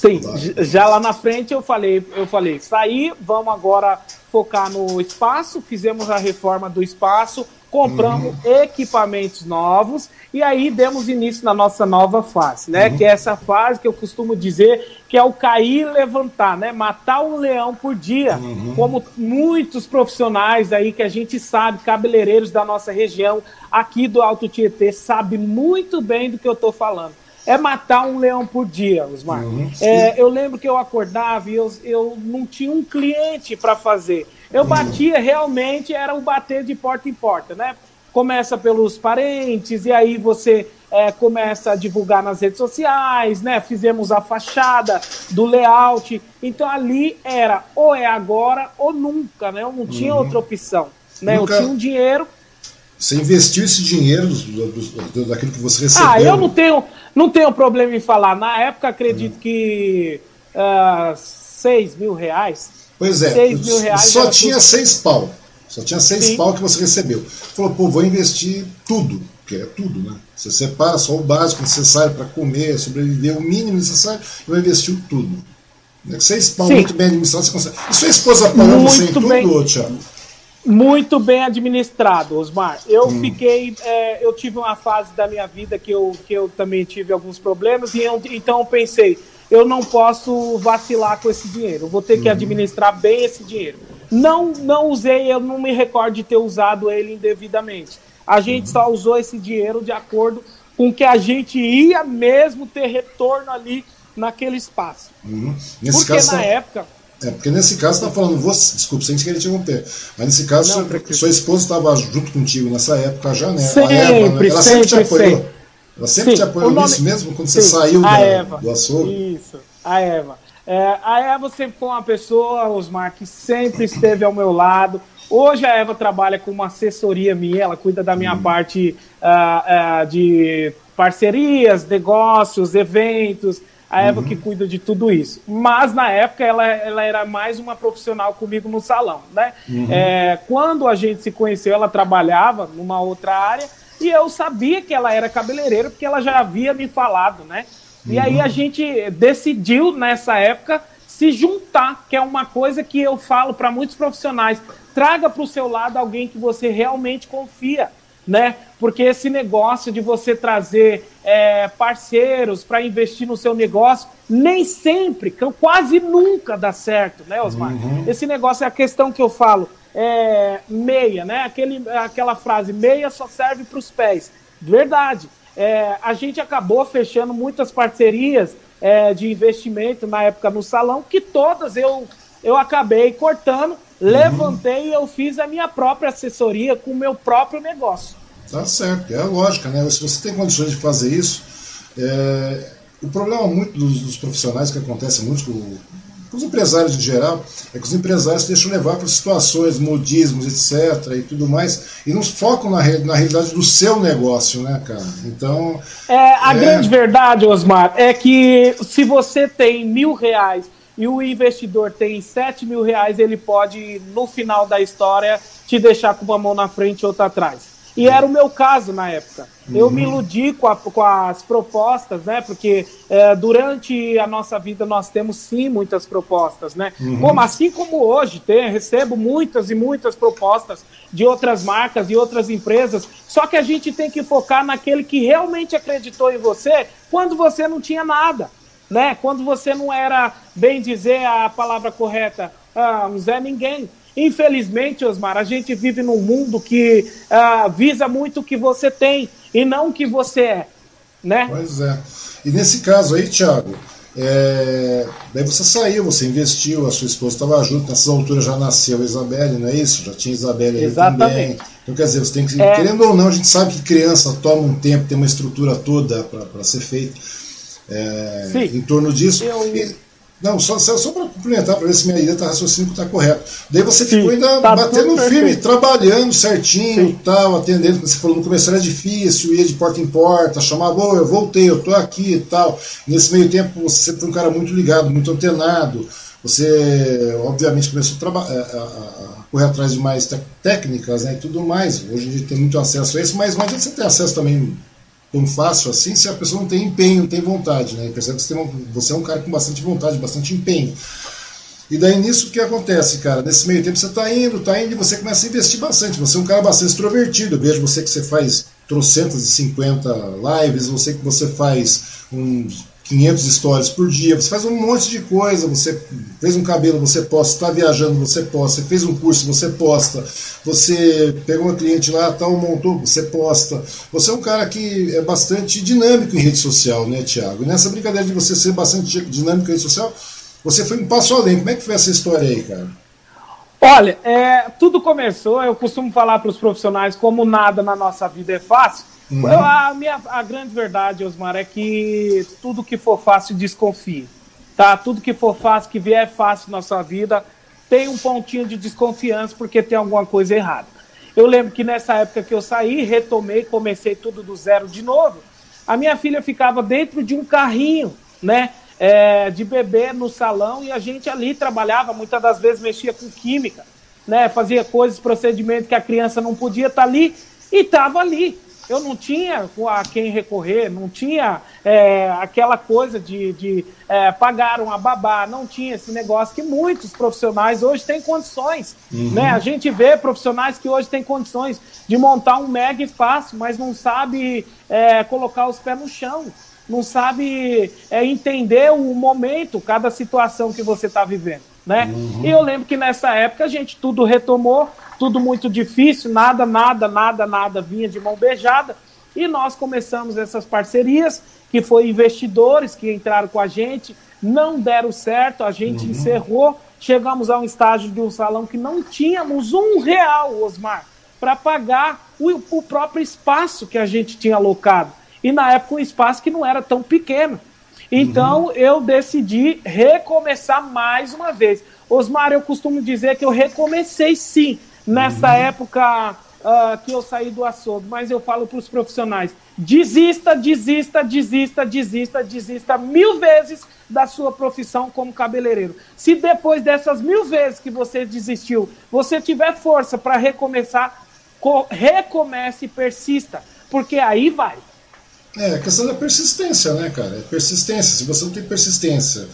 Sim, já lá na frente eu falei, eu falei, saí, vamos agora focar no espaço, fizemos a reforma do espaço, compramos uhum. equipamentos novos e aí demos início na nossa nova fase, né? Uhum. Que é essa fase que eu costumo dizer que é o cair e levantar, né? Matar um leão por dia, uhum. como muitos profissionais aí que a gente sabe, cabeleireiros da nossa região, aqui do Alto Tietê, sabe muito bem do que eu estou falando é matar um leão por dia, Osmar. Uhum, é, eu lembro que eu acordava e eu, eu não tinha um cliente para fazer. Eu batia realmente, era o bater de porta em porta, né? Começa pelos parentes, e aí você é, começa a divulgar nas redes sociais, né? Fizemos a fachada do layout. Então ali era ou é agora ou nunca, né? Eu não tinha uhum. outra opção. Né? Nunca... Eu tinha um dinheiro você investiu esse dinheiro do, do, do, daquilo que você recebeu? Ah, eu não tenho, não tenho problema em falar. Na época, acredito hum. que uh, 6 mil reais. Pois é, 6 mil reais só tinha tudo. seis pau. Só tinha seis Sim. pau que você recebeu. Falou, pô, vou investir tudo, que é tudo, né? Você separa só o básico necessário para comer, sobreviver, o mínimo necessário, e vai investir tudo. Seis pau Sim. muito bem administrado, você consegue. E sua esposa apoiando você em tudo. Thiago? Muito bem administrado, Osmar. Eu hum. fiquei, é, eu tive uma fase da minha vida que eu, que eu também tive alguns problemas e eu, então eu pensei, eu não posso vacilar com esse dinheiro. Eu vou ter que hum. administrar bem esse dinheiro. Não, não usei, eu não me recordo de ter usado ele indevidamente. A gente hum. só usou esse dinheiro de acordo com que a gente ia mesmo ter retorno ali naquele espaço. Uhum. Porque na época é, porque nesse caso você está falando, você, desculpa, sem querer te interromper, mas nesse caso não, sua, sua, esposa estava junto contigo nessa época já, né? Sempre, Eva, né? Ela sempre, sempre te apoiou. Sempre. Ela sempre Sim, te apoiou nome... nisso mesmo, quando você Sim, saiu da, Eva. do açougue? Isso, a Eva. É, a Eva sempre foi uma pessoa, Osmar, que sempre esteve ao meu lado. Hoje a Eva trabalha com uma assessoria minha, ela cuida da minha hum. parte uh, uh, de parcerias, negócios, eventos. A Eva uhum. que cuida de tudo isso. Mas na época ela, ela era mais uma profissional comigo no salão, né? Uhum. É, quando a gente se conheceu, ela trabalhava numa outra área e eu sabia que ela era cabeleireira porque ela já havia me falado, né? E uhum. aí a gente decidiu nessa época se juntar, que é uma coisa que eu falo para muitos profissionais. Traga para o seu lado alguém que você realmente confia né? Porque esse negócio de você trazer é, parceiros para investir no seu negócio, nem sempre, quase nunca dá certo, né, Osmar? Uhum. Esse negócio é a questão que eu falo, é, meia, né? Aquele, aquela frase, meia só serve para os pés. Verdade. É, a gente acabou fechando muitas parcerias é, de investimento na época no salão, que todas eu, eu acabei cortando. Levantei e eu fiz a minha própria assessoria com o meu próprio negócio. Tá certo, é a lógica, né? Se você tem condições de fazer isso, é... o problema muito dos, dos, profissionais que acontece muito com, com, os empresários em geral é que os empresários se deixam levar para situações, modismos, etc. e tudo mais, e não focam na, na realidade do seu negócio, né, cara? Então. É, a é... grande verdade, Osmar, é que se você tem mil reais e o investidor tem sete mil reais, ele pode, no final da história, te deixar com uma mão na frente e outra atrás. E era o meu caso na época. Eu me uhum. iludi com, a, com as propostas, né? Porque é, durante a nossa vida nós temos sim muitas propostas, né? Uhum. Como, assim como hoje tem, recebo muitas e muitas propostas de outras marcas e outras empresas. Só que a gente tem que focar naquele que realmente acreditou em você quando você não tinha nada, né? Quando você não era, bem dizer a palavra correta, ah, um Zé Ninguém. Infelizmente, Osmar, a gente vive num mundo que uh, visa muito o que você tem e não o que você é, né? Pois é. E nesse caso aí, Thiago, é... daí você saiu, você investiu, a sua esposa estava junto, nessas alturas já nasceu a Isabelle, não é isso? Já tinha Isabelle aí Exatamente. também. Então, quer dizer, você tem que, é... querendo ou não, a gente sabe que criança toma um tempo, tem uma estrutura toda para ser feita é... em torno disso. Eu... E não, só, só para complementar, para ver se minha ideia está raciocínio está correto. Daí você Sim, ficou ainda tá batendo firme, trabalhando certinho, Sim. tal, atendendo. Você falou no começo era difícil, ia de porta em porta, chamava, oh, eu voltei, eu tô aqui e tal. Nesse meio tempo você foi um cara muito ligado, muito antenado. Você, obviamente, começou a, a, a, a correr atrás de mais técnicas né, e tudo mais. Hoje a gente tem muito acesso a isso, mas não adianta você ter acesso também tão fácil assim se a pessoa não tem empenho, não tem vontade. Né? Percebe que você, uma, você é um cara com bastante vontade, bastante empenho. E daí nisso o que acontece, cara? Nesse meio tempo você está indo, está indo e você começa a investir bastante. Você é um cara bastante extrovertido. Eu vejo você que você faz trocentas e cinquenta lives, você que você faz uns 500 stories por dia, você faz um monte de coisa, você fez um cabelo, você posta, está viajando, você posta, você fez um curso, você posta, você pegou uma cliente lá, tal, montou, você posta. Você é um cara que é bastante dinâmico em rede social, né, Tiago? Nessa brincadeira de você ser bastante dinâmico em rede social, você foi um passo além. Como é que foi essa história aí, cara? Olha, é, tudo começou, eu costumo falar para os profissionais, como nada na nossa vida é fácil, Uhum. a, minha, a grande verdade, Osmar, é que tudo que for fácil, desconfie. Tá? Tudo que for fácil, que vier fácil na sua vida, tem um pontinho de desconfiança porque tem alguma coisa errada. Eu lembro que nessa época que eu saí, retomei, comecei tudo do zero de novo. A minha filha ficava dentro de um carrinho, né? É, de bebê no salão e a gente ali trabalhava, muitas das vezes mexia com química, né? Fazia coisas, procedimentos que a criança não podia estar tá ali e estava ali eu não tinha a quem recorrer, não tinha é, aquela coisa de, de é, pagar uma babá, não tinha esse negócio que muitos profissionais hoje têm condições. Uhum. Né? A gente vê profissionais que hoje têm condições de montar um mega espaço, mas não sabe é, colocar os pés no chão não sabe é, entender o momento, cada situação que você está vivendo, né? Uhum. E eu lembro que nessa época a gente tudo retomou, tudo muito difícil, nada, nada, nada, nada vinha de mão beijada. E nós começamos essas parcerias, que foi investidores que entraram com a gente, não deram certo, a gente uhum. encerrou, chegamos a um estágio de um salão que não tínhamos um real, Osmar, para pagar o, o próprio espaço que a gente tinha alocado. e na época um espaço que não era tão pequeno. Então uhum. eu decidi recomeçar mais uma vez. Osmar, eu costumo dizer que eu recomecei sim nessa uhum. época uh, que eu saí do açougue, mas eu falo para os profissionais: desista, desista, desista, desista, desista mil vezes da sua profissão como cabeleireiro. Se depois dessas mil vezes que você desistiu, você tiver força para recomeçar, recomece e persista, porque aí vai. É, a questão da persistência, né, cara? É persistência. Se você não tem persistência,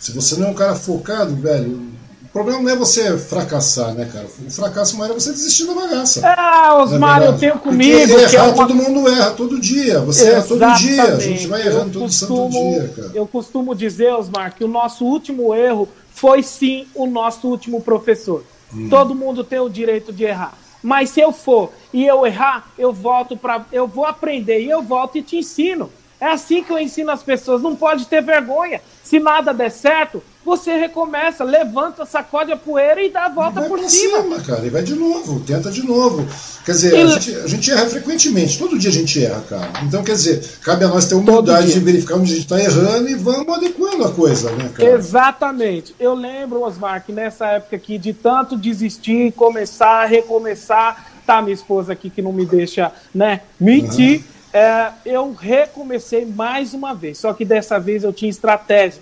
se você não é um cara focado, velho, o problema não é você fracassar, né, cara? O fracasso maior é você desistir da bagaça. Ah, Osmar, é eu tenho comigo. Porque errar, é uma... todo mundo erra todo dia. Você Exatamente. erra todo dia. A gente vai errando todo costumo, santo dia, cara. Eu costumo dizer, Osmar, que o nosso último erro foi sim o nosso último professor. Hum. Todo mundo tem o direito de errar. Mas se eu for e eu errar, eu volto para, eu vou aprender e eu volto e te ensino. É assim que eu ensino as pessoas. Não pode ter vergonha. Se nada der certo, você recomeça, levanta, sacode a poeira e dá a volta vai por cima. cima. cara, e vai de novo, tenta de novo. Quer dizer, e... a, gente, a gente erra frequentemente, todo dia a gente erra, cara. Então, quer dizer, cabe a nós ter humildade de verificar onde a gente está errando e vamos adequando a coisa, né, cara? Exatamente. Eu lembro, Osmar, que nessa época aqui, de tanto desistir, começar, recomeçar, tá minha esposa aqui que não me deixa, né, mentir. Uhum é, eu recomecei mais uma vez, só que dessa vez eu tinha estratégia,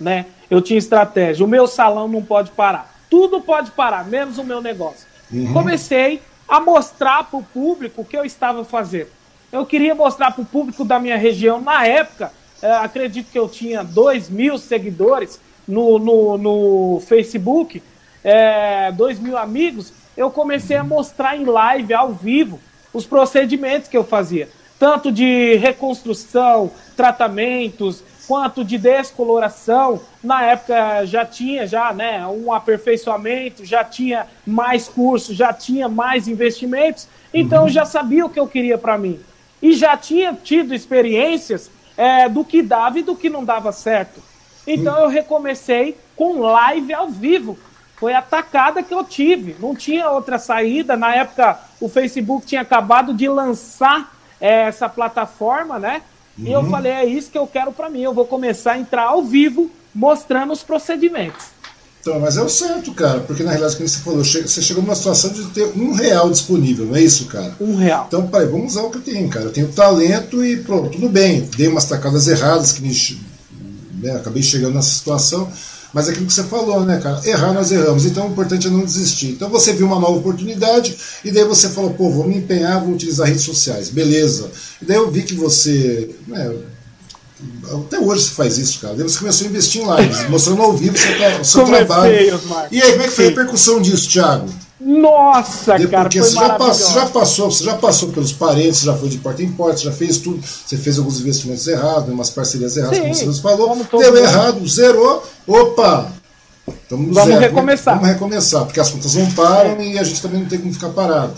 né? Eu tinha estratégia. O meu salão não pode parar. Tudo pode parar, menos o meu negócio. Uhum. Comecei a mostrar para o público o que eu estava fazendo. Eu queria mostrar para o público da minha região. Na época, é, acredito que eu tinha 2 mil seguidores no, no, no Facebook, é, 2 mil amigos. Eu comecei a mostrar em live, ao vivo, os procedimentos que eu fazia tanto de reconstrução, tratamentos, quanto de descoloração. Na época já tinha já, né, um aperfeiçoamento, já tinha mais cursos, já tinha mais investimentos. Então uhum. já sabia o que eu queria para mim. E já tinha tido experiências é, do que dava e do que não dava certo. Então uhum. eu recomecei com live ao vivo. Foi a tacada que eu tive. Não tinha outra saída. Na época o Facebook tinha acabado de lançar essa plataforma, né? Uhum. E eu uhum. falei, é isso que eu quero para mim. Eu vou começar a entrar ao vivo mostrando os procedimentos. Então, mas é o certo, cara, porque na realidade, como você falou, você chegou numa situação de ter um real disponível, não é isso, cara? Um real. Então, pai, vamos usar o que eu tenho, cara. Eu tenho talento e pronto, tudo bem. Dei umas tacadas erradas que me, né, acabei chegando nessa situação, mas é aquilo que você falou, né, cara? Errar nós erramos, então o importante é não desistir. Então você viu uma nova oportunidade e daí você falou, pô, vou me empenhar, vou utilizar redes sociais, beleza. E daí eu vi que você. Né, até hoje você faz isso, cara. Daí você começou a investir em lives, mostrando ao vivo o seu, seu trabalho. E aí, como é que foi a repercussão disso, Thiago? Nossa, Porque cara, porque você já, passou, já passou, você já passou pelos parentes, já foi de porta em porta, já fez tudo, você fez alguns investimentos errados, umas parcerias erradas, Sim, como você nos falou, deu errado, zerou, opa! Vamos zero, recomeçar. Vamos recomeçar, porque as contas não param e a gente também não tem como ficar parado.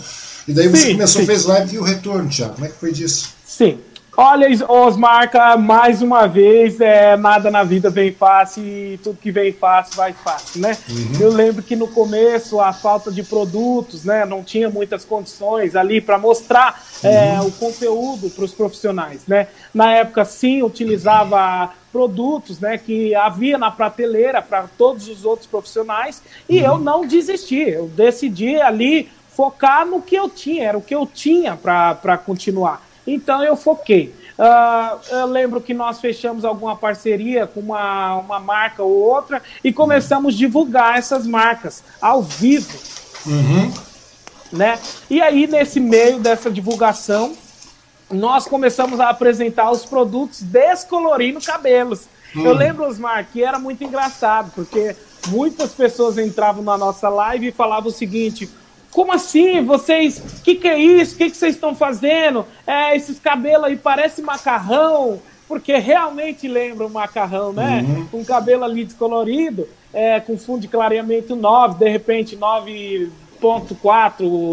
E daí você sim, começou, sim. fez live e o retorno, Thiago. Como é que foi disso? Sim. Olha, Osmarca, mais uma vez, é, nada na vida vem fácil e tudo que vem fácil vai fácil, né? Uhum. Eu lembro que no começo a falta de produtos, né? Não tinha muitas condições ali para mostrar é, uhum. o conteúdo para os profissionais, né? Na época, sim, utilizava produtos, né? Que havia na prateleira para todos os outros profissionais e uhum. eu não desisti. Eu decidi ali focar no que eu tinha, era o que eu tinha para continuar. Então eu foquei. Uh, eu lembro que nós fechamos alguma parceria com uma, uma marca ou outra e começamos a divulgar essas marcas ao vivo. Uhum. Né? E aí, nesse meio dessa divulgação, nós começamos a apresentar os produtos descolorindo cabelos. Eu lembro, Osmar, que era muito engraçado, porque muitas pessoas entravam na nossa live e falavam o seguinte: como assim? Vocês. O que, que é isso? O que, que vocês estão fazendo? É, esses cabelos aí parecem macarrão, porque realmente lembra um macarrão, né? Uhum. Um cabelo ali descolorido, é, com fundo de clareamento 9, de repente 9.4,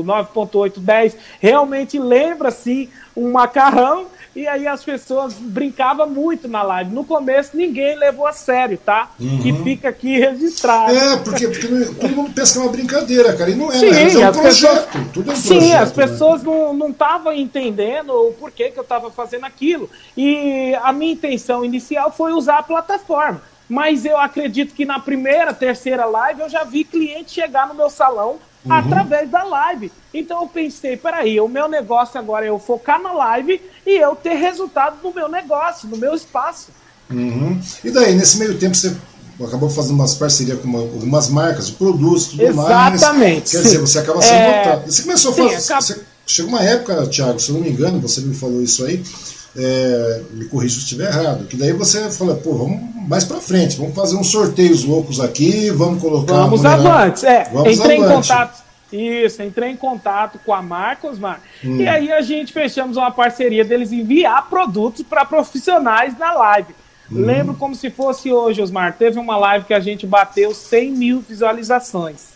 9.8, 10. Realmente lembra, sim, um macarrão. E aí as pessoas brincavam muito na live. No começo ninguém levou a sério, tá? Uhum. Que fica aqui registrado. É, porque, porque todo mundo pensa que é uma brincadeira, cara. E não é, Sim, né? é um projeto. Pessoas, tudo é um sim, projeto, as né? pessoas né? não estavam entendendo o porquê que eu estava fazendo aquilo. E a minha intenção inicial foi usar a plataforma. Mas eu acredito que na primeira, terceira live eu já vi cliente chegar no meu salão uhum. através da live. Então eu pensei, peraí, o meu negócio agora é eu focar na live e eu ter resultado no meu negócio, no meu espaço. Uhum. E daí, nesse meio tempo, você acabou fazendo umas parcerias com uma, algumas marcas de produtos tudo Exatamente, mais. Quer sim. dizer, você acaba sendo é... Você começou a fazer. Sim, você... Chegou uma época, Thiago, se eu não me engano, você me falou isso aí, é, me corrija se estiver errado, que daí você fala, pô, vamos mais para frente, vamos fazer uns sorteios loucos aqui, vamos colocar. Vamos avante, é. Vamos entrei avante. em contato. Isso, entrei em contato com a marca, Osmar, hum. e aí a gente fechamos uma parceria deles enviar produtos para profissionais na live. Hum. Lembro como se fosse hoje, Osmar. Teve uma live que a gente bateu 100 mil visualizações.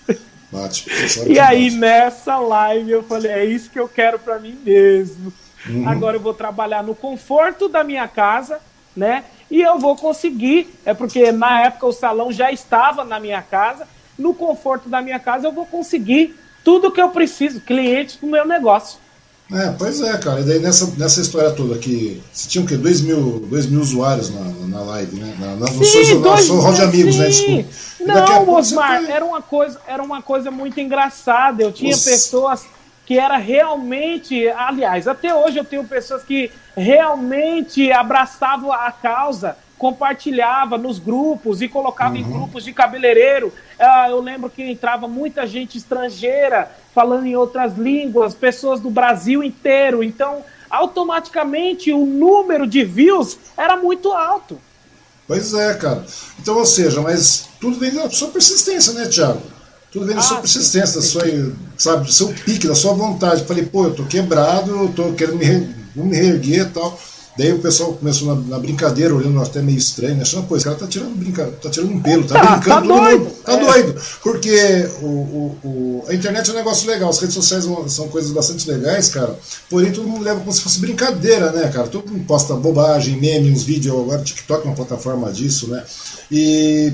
Bate, e aí, nessa live, eu falei: é isso que eu quero para mim mesmo. Uhum. Agora eu vou trabalhar no conforto da minha casa, né? E eu vou conseguir, é porque na época o salão já estava na minha casa, no conforto da minha casa eu vou conseguir tudo que eu preciso, clientes para o meu negócio. É, pois é, cara. E daí nessa, nessa história toda aqui, você tinha o quê? 2 mil, dois mil usuários na, na live, né? Na, na, sim, no seu, dois, de amigos, né? sim. né? Desculpa. Não, Osmar, tá... era, uma coisa, era uma coisa muito engraçada. Eu tinha Nossa. pessoas que era realmente, aliás, até hoje eu tenho pessoas que realmente abraçavam a causa, compartilhava nos grupos e colocava uhum. em grupos de cabeleireiro. Uh, eu lembro que entrava muita gente estrangeira falando em outras línguas, pessoas do Brasil inteiro. Então, automaticamente o número de views era muito alto. Pois é, cara. Então, ou seja, mas tudo vem da sua persistência, né, Tiago? Tudo vem da ah, sua persistência, da sua, sabe, do seu pique, da sua vontade. Falei, pô, eu tô quebrado, eu tô querendo me, re, me reerguer e tal. Daí o pessoal começou na, na, brincadeira, olhando até meio estranho, né? achando, pô, esse cara tá tirando, brinca, tá tirando um pelo, tá, tá brincando, tá doido, mundo, tá é. doido. Porque o, o, o, a internet é um negócio legal, as redes sociais são coisas bastante legais, cara. Porém, todo mundo leva como se fosse brincadeira, né, cara? Todo mundo posta bobagem, meme, uns vídeos, agora o TikTok é uma plataforma disso, né? E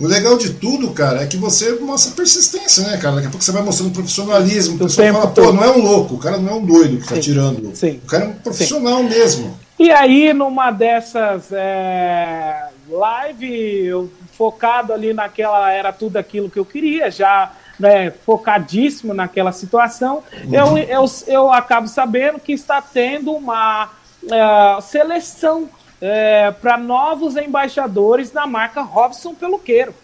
o legal de tudo, cara, é que você mostra persistência, né, cara? Daqui a pouco você vai mostrando profissionalismo. O pessoal fala, pô, não é um louco, o cara não é um doido que tá Sim. tirando. Sim. O cara é um profissional Sim. mesmo. E aí, numa dessas é, live, eu focado ali naquela, era tudo aquilo que eu queria, já né, focadíssimo naquela situação, uhum. eu, eu, eu acabo sabendo que está tendo uma uh, seleção é, para novos embaixadores da marca Robson Peluqueiro.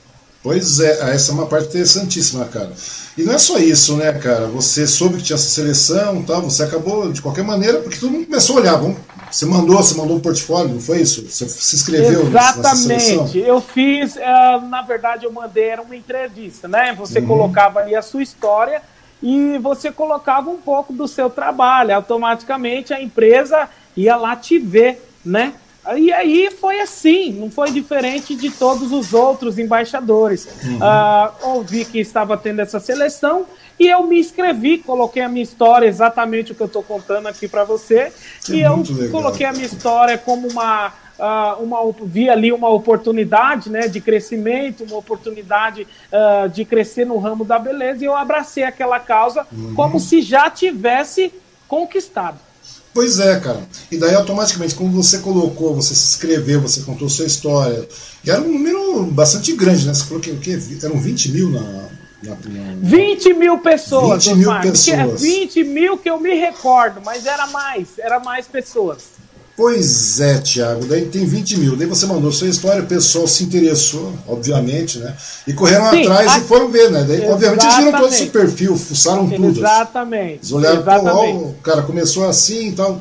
Pois é, essa é uma parte interessantíssima, cara. E não é só isso, né, cara? Você soube que tinha essa seleção tal, você acabou, de qualquer maneira, porque todo mundo começou a olhar. Vamos, você mandou, você mandou um portfólio, não foi isso? Você se inscreveu Exatamente. Eu fiz, é, na verdade, eu mandei, era uma entrevista, né? Você uhum. colocava ali a sua história e você colocava um pouco do seu trabalho. Automaticamente a empresa ia lá te ver, né? E aí foi assim, não foi diferente de todos os outros embaixadores. Uhum. Uh, ouvi que estava tendo essa seleção e eu me inscrevi, coloquei a minha história, exatamente o que eu estou contando aqui para você. É e eu legal. coloquei a minha história como uma, uh, uma. Vi ali uma oportunidade né, de crescimento, uma oportunidade uh, de crescer no ramo da beleza, e eu abracei aquela causa uhum. como se já tivesse conquistado. Pois é, cara. E daí automaticamente, como você colocou, você se inscreveu, você contou sua história, e era um número bastante grande, né? Você falou que, que eram 20 mil na, na, na... 20 mil pessoas, 20 mil pessoas. 20 mil que eu me recordo, mas era mais, era mais pessoas. Pois é, Tiago, daí tem 20 mil. Daí você mandou sua história, o pessoal se interessou, obviamente, né? E correram Sim, atrás a... e foram ver, né? Daí, obviamente, eles viram todo o seu perfil, fuçaram tudo. Exatamente. Eles olharam, Exatamente. pô, o cara começou assim e tal.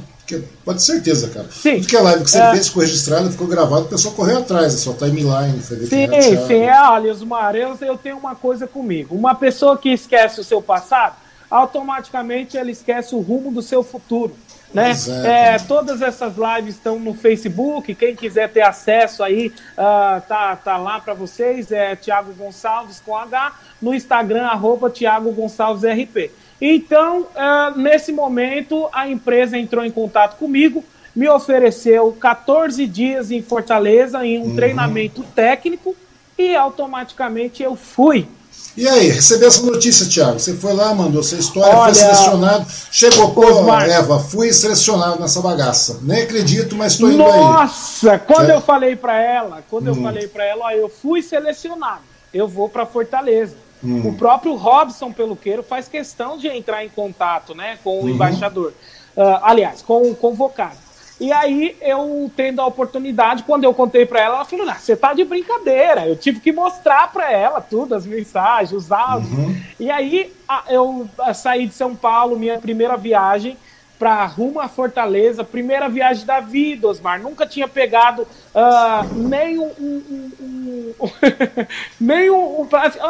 Pode ter certeza, cara. Sim. Tudo que é live que você é... fez ficou registrado, ficou gravado, o pessoal correu atrás, a sua timeline. Foi sim, sim. É, olha, Osmar, eu, eu tenho uma coisa comigo. Uma pessoa que esquece o seu passado, automaticamente ela esquece o rumo do seu futuro. Né? É, todas essas lives estão no Facebook. Quem quiser ter acesso aí, uh, tá, tá lá para vocês. É Tiago Gonçalves com H. No Instagram, arroba Tiago Gonçalves RP. Então, uh, nesse momento, a empresa entrou em contato comigo me ofereceu 14 dias em Fortaleza em um uhum. treinamento técnico e automaticamente eu fui. E aí, recebeu essa notícia, Thiago? Você foi lá, mandou sua história, Olha, foi selecionado, chegou, pô, Eva, fui selecionado nessa bagaça. Nem acredito, mas estou indo Nossa, aí. Nossa, quando é. eu falei para ela, quando hum. eu falei para ela, ó, eu fui selecionado, eu vou para Fortaleza. Hum. O próprio Robson Peluqueiro faz questão de entrar em contato né, com o uhum. embaixador. Uh, aliás, com o convocado. E aí, eu tendo a oportunidade, quando eu contei para ela, ela falou: ah, você tá de brincadeira. Eu tive que mostrar para ela tudo, as mensagens, os áudios. Uhum. E aí, eu saí de São Paulo, minha primeira viagem para rumo à Fortaleza, primeira viagem da vida, Osmar. Nunca tinha pegado uh, nem um, um, um, um nem um,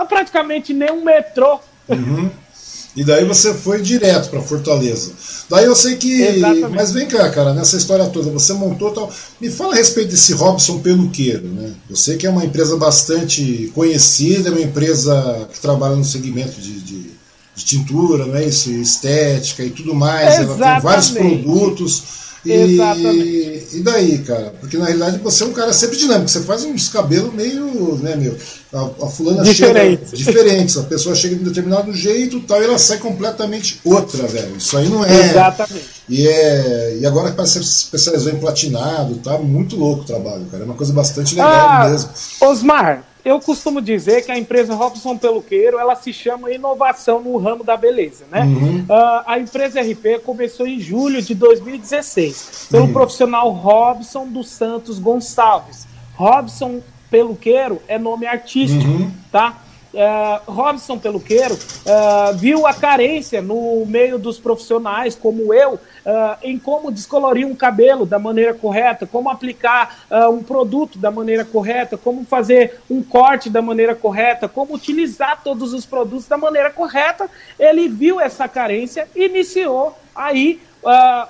praticamente nem um metrô. Uhum. E daí você foi direto para Fortaleza. Daí eu sei que. Exatamente. Mas vem cá, cara, nessa história toda, você montou tal. Me fala a respeito desse Robson Peluqueiro, né? Eu sei que é uma empresa bastante conhecida, é uma empresa que trabalha no segmento de, de, de tintura, não é isso? Estética e tudo mais. Exatamente. Ela tem vários produtos. E, e daí, cara? Porque na realidade você é um cara sempre dinâmico. Você faz uns cabelos meio, né, meu? A, a fulana Diferente. chega. Diferentes. A pessoa chega de um determinado jeito tal, e ela sai completamente outra, velho. Isso aí não é. Exatamente. E, é, e agora parece que você especializou em platinado, tá muito louco o trabalho, cara. É uma coisa bastante legal ah, mesmo. Osmar, eu costumo dizer que a empresa Robson Peluqueiro ela se chama inovação no ramo da beleza, né? Uhum. Uh, a empresa RP começou em julho de 2016 pelo uhum. profissional Robson dos Santos Gonçalves. Robson Peluqueiro é nome artístico, uhum. tá? Uh, Robson Peluqueiro uh, viu a carência no meio dos profissionais como eu uh, em como descolorir um cabelo da maneira correta, como aplicar um produto da maneira correta, como fazer um corte da maneira correta, como utilizar todos os produtos da maneira correta. Ele viu essa carência e iniciou aí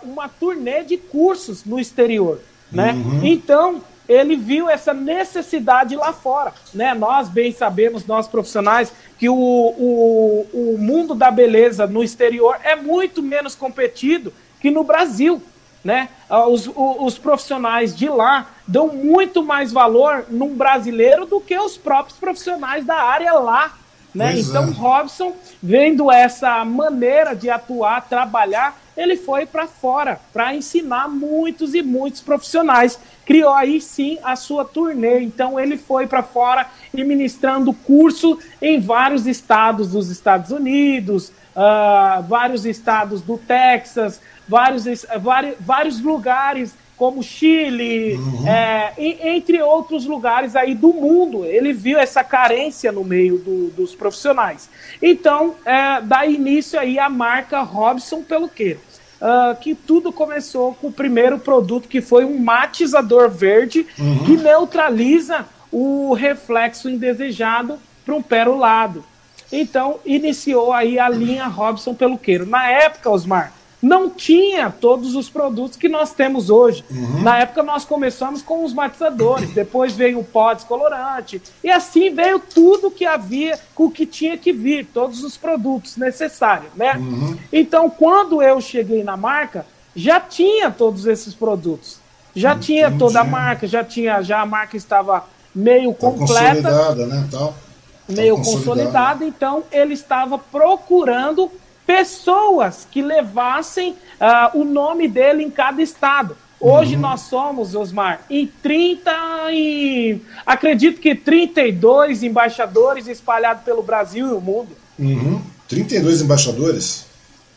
uma turnê de cursos no exterior. Né? Uhum. Então, ele viu essa necessidade lá fora. Né? Nós bem sabemos, nós profissionais, que o, o, o mundo da beleza no exterior é muito menos competido que no Brasil. Né? Ah, os, os profissionais de lá dão muito mais valor num brasileiro do que os próprios profissionais da área lá. Né? Então, é. Robson, vendo essa maneira de atuar, trabalhar, ele foi para fora para ensinar muitos e muitos profissionais. Criou aí sim a sua turnê. Então ele foi para fora e ministrando curso em vários estados dos Estados Unidos, uh, vários estados do Texas, vários, vários, vários lugares como Chile, uhum. é, entre outros lugares aí do mundo. Ele viu essa carência no meio do, dos profissionais. Então, é, dá início aí a marca Robson Peluqueiro. Uh, que tudo começou com o primeiro produto que foi um matizador verde uhum. que neutraliza o reflexo indesejado para um perolado. Então, iniciou aí a linha Robson Peluqueiro. Na época, Osmar, não tinha todos os produtos que nós temos hoje. Uhum. Na época nós começamos com os matizadores, depois veio o pó descolorante, e assim veio tudo que havia, o que tinha que vir, todos os produtos necessários, né? Uhum. Então, quando eu cheguei na marca, já tinha todos esses produtos. Já Entendi. tinha toda a marca, já tinha, já a marca estava meio tá completa. Consolidada, né? Tal. Tá meio consolidada, então ele estava procurando pessoas que levassem uh, o nome dele em cada estado. Hoje uhum. nós somos, Osmar, em 30 e. Acredito que 32 embaixadores espalhados pelo Brasil e o mundo. Uhum. 32 embaixadores?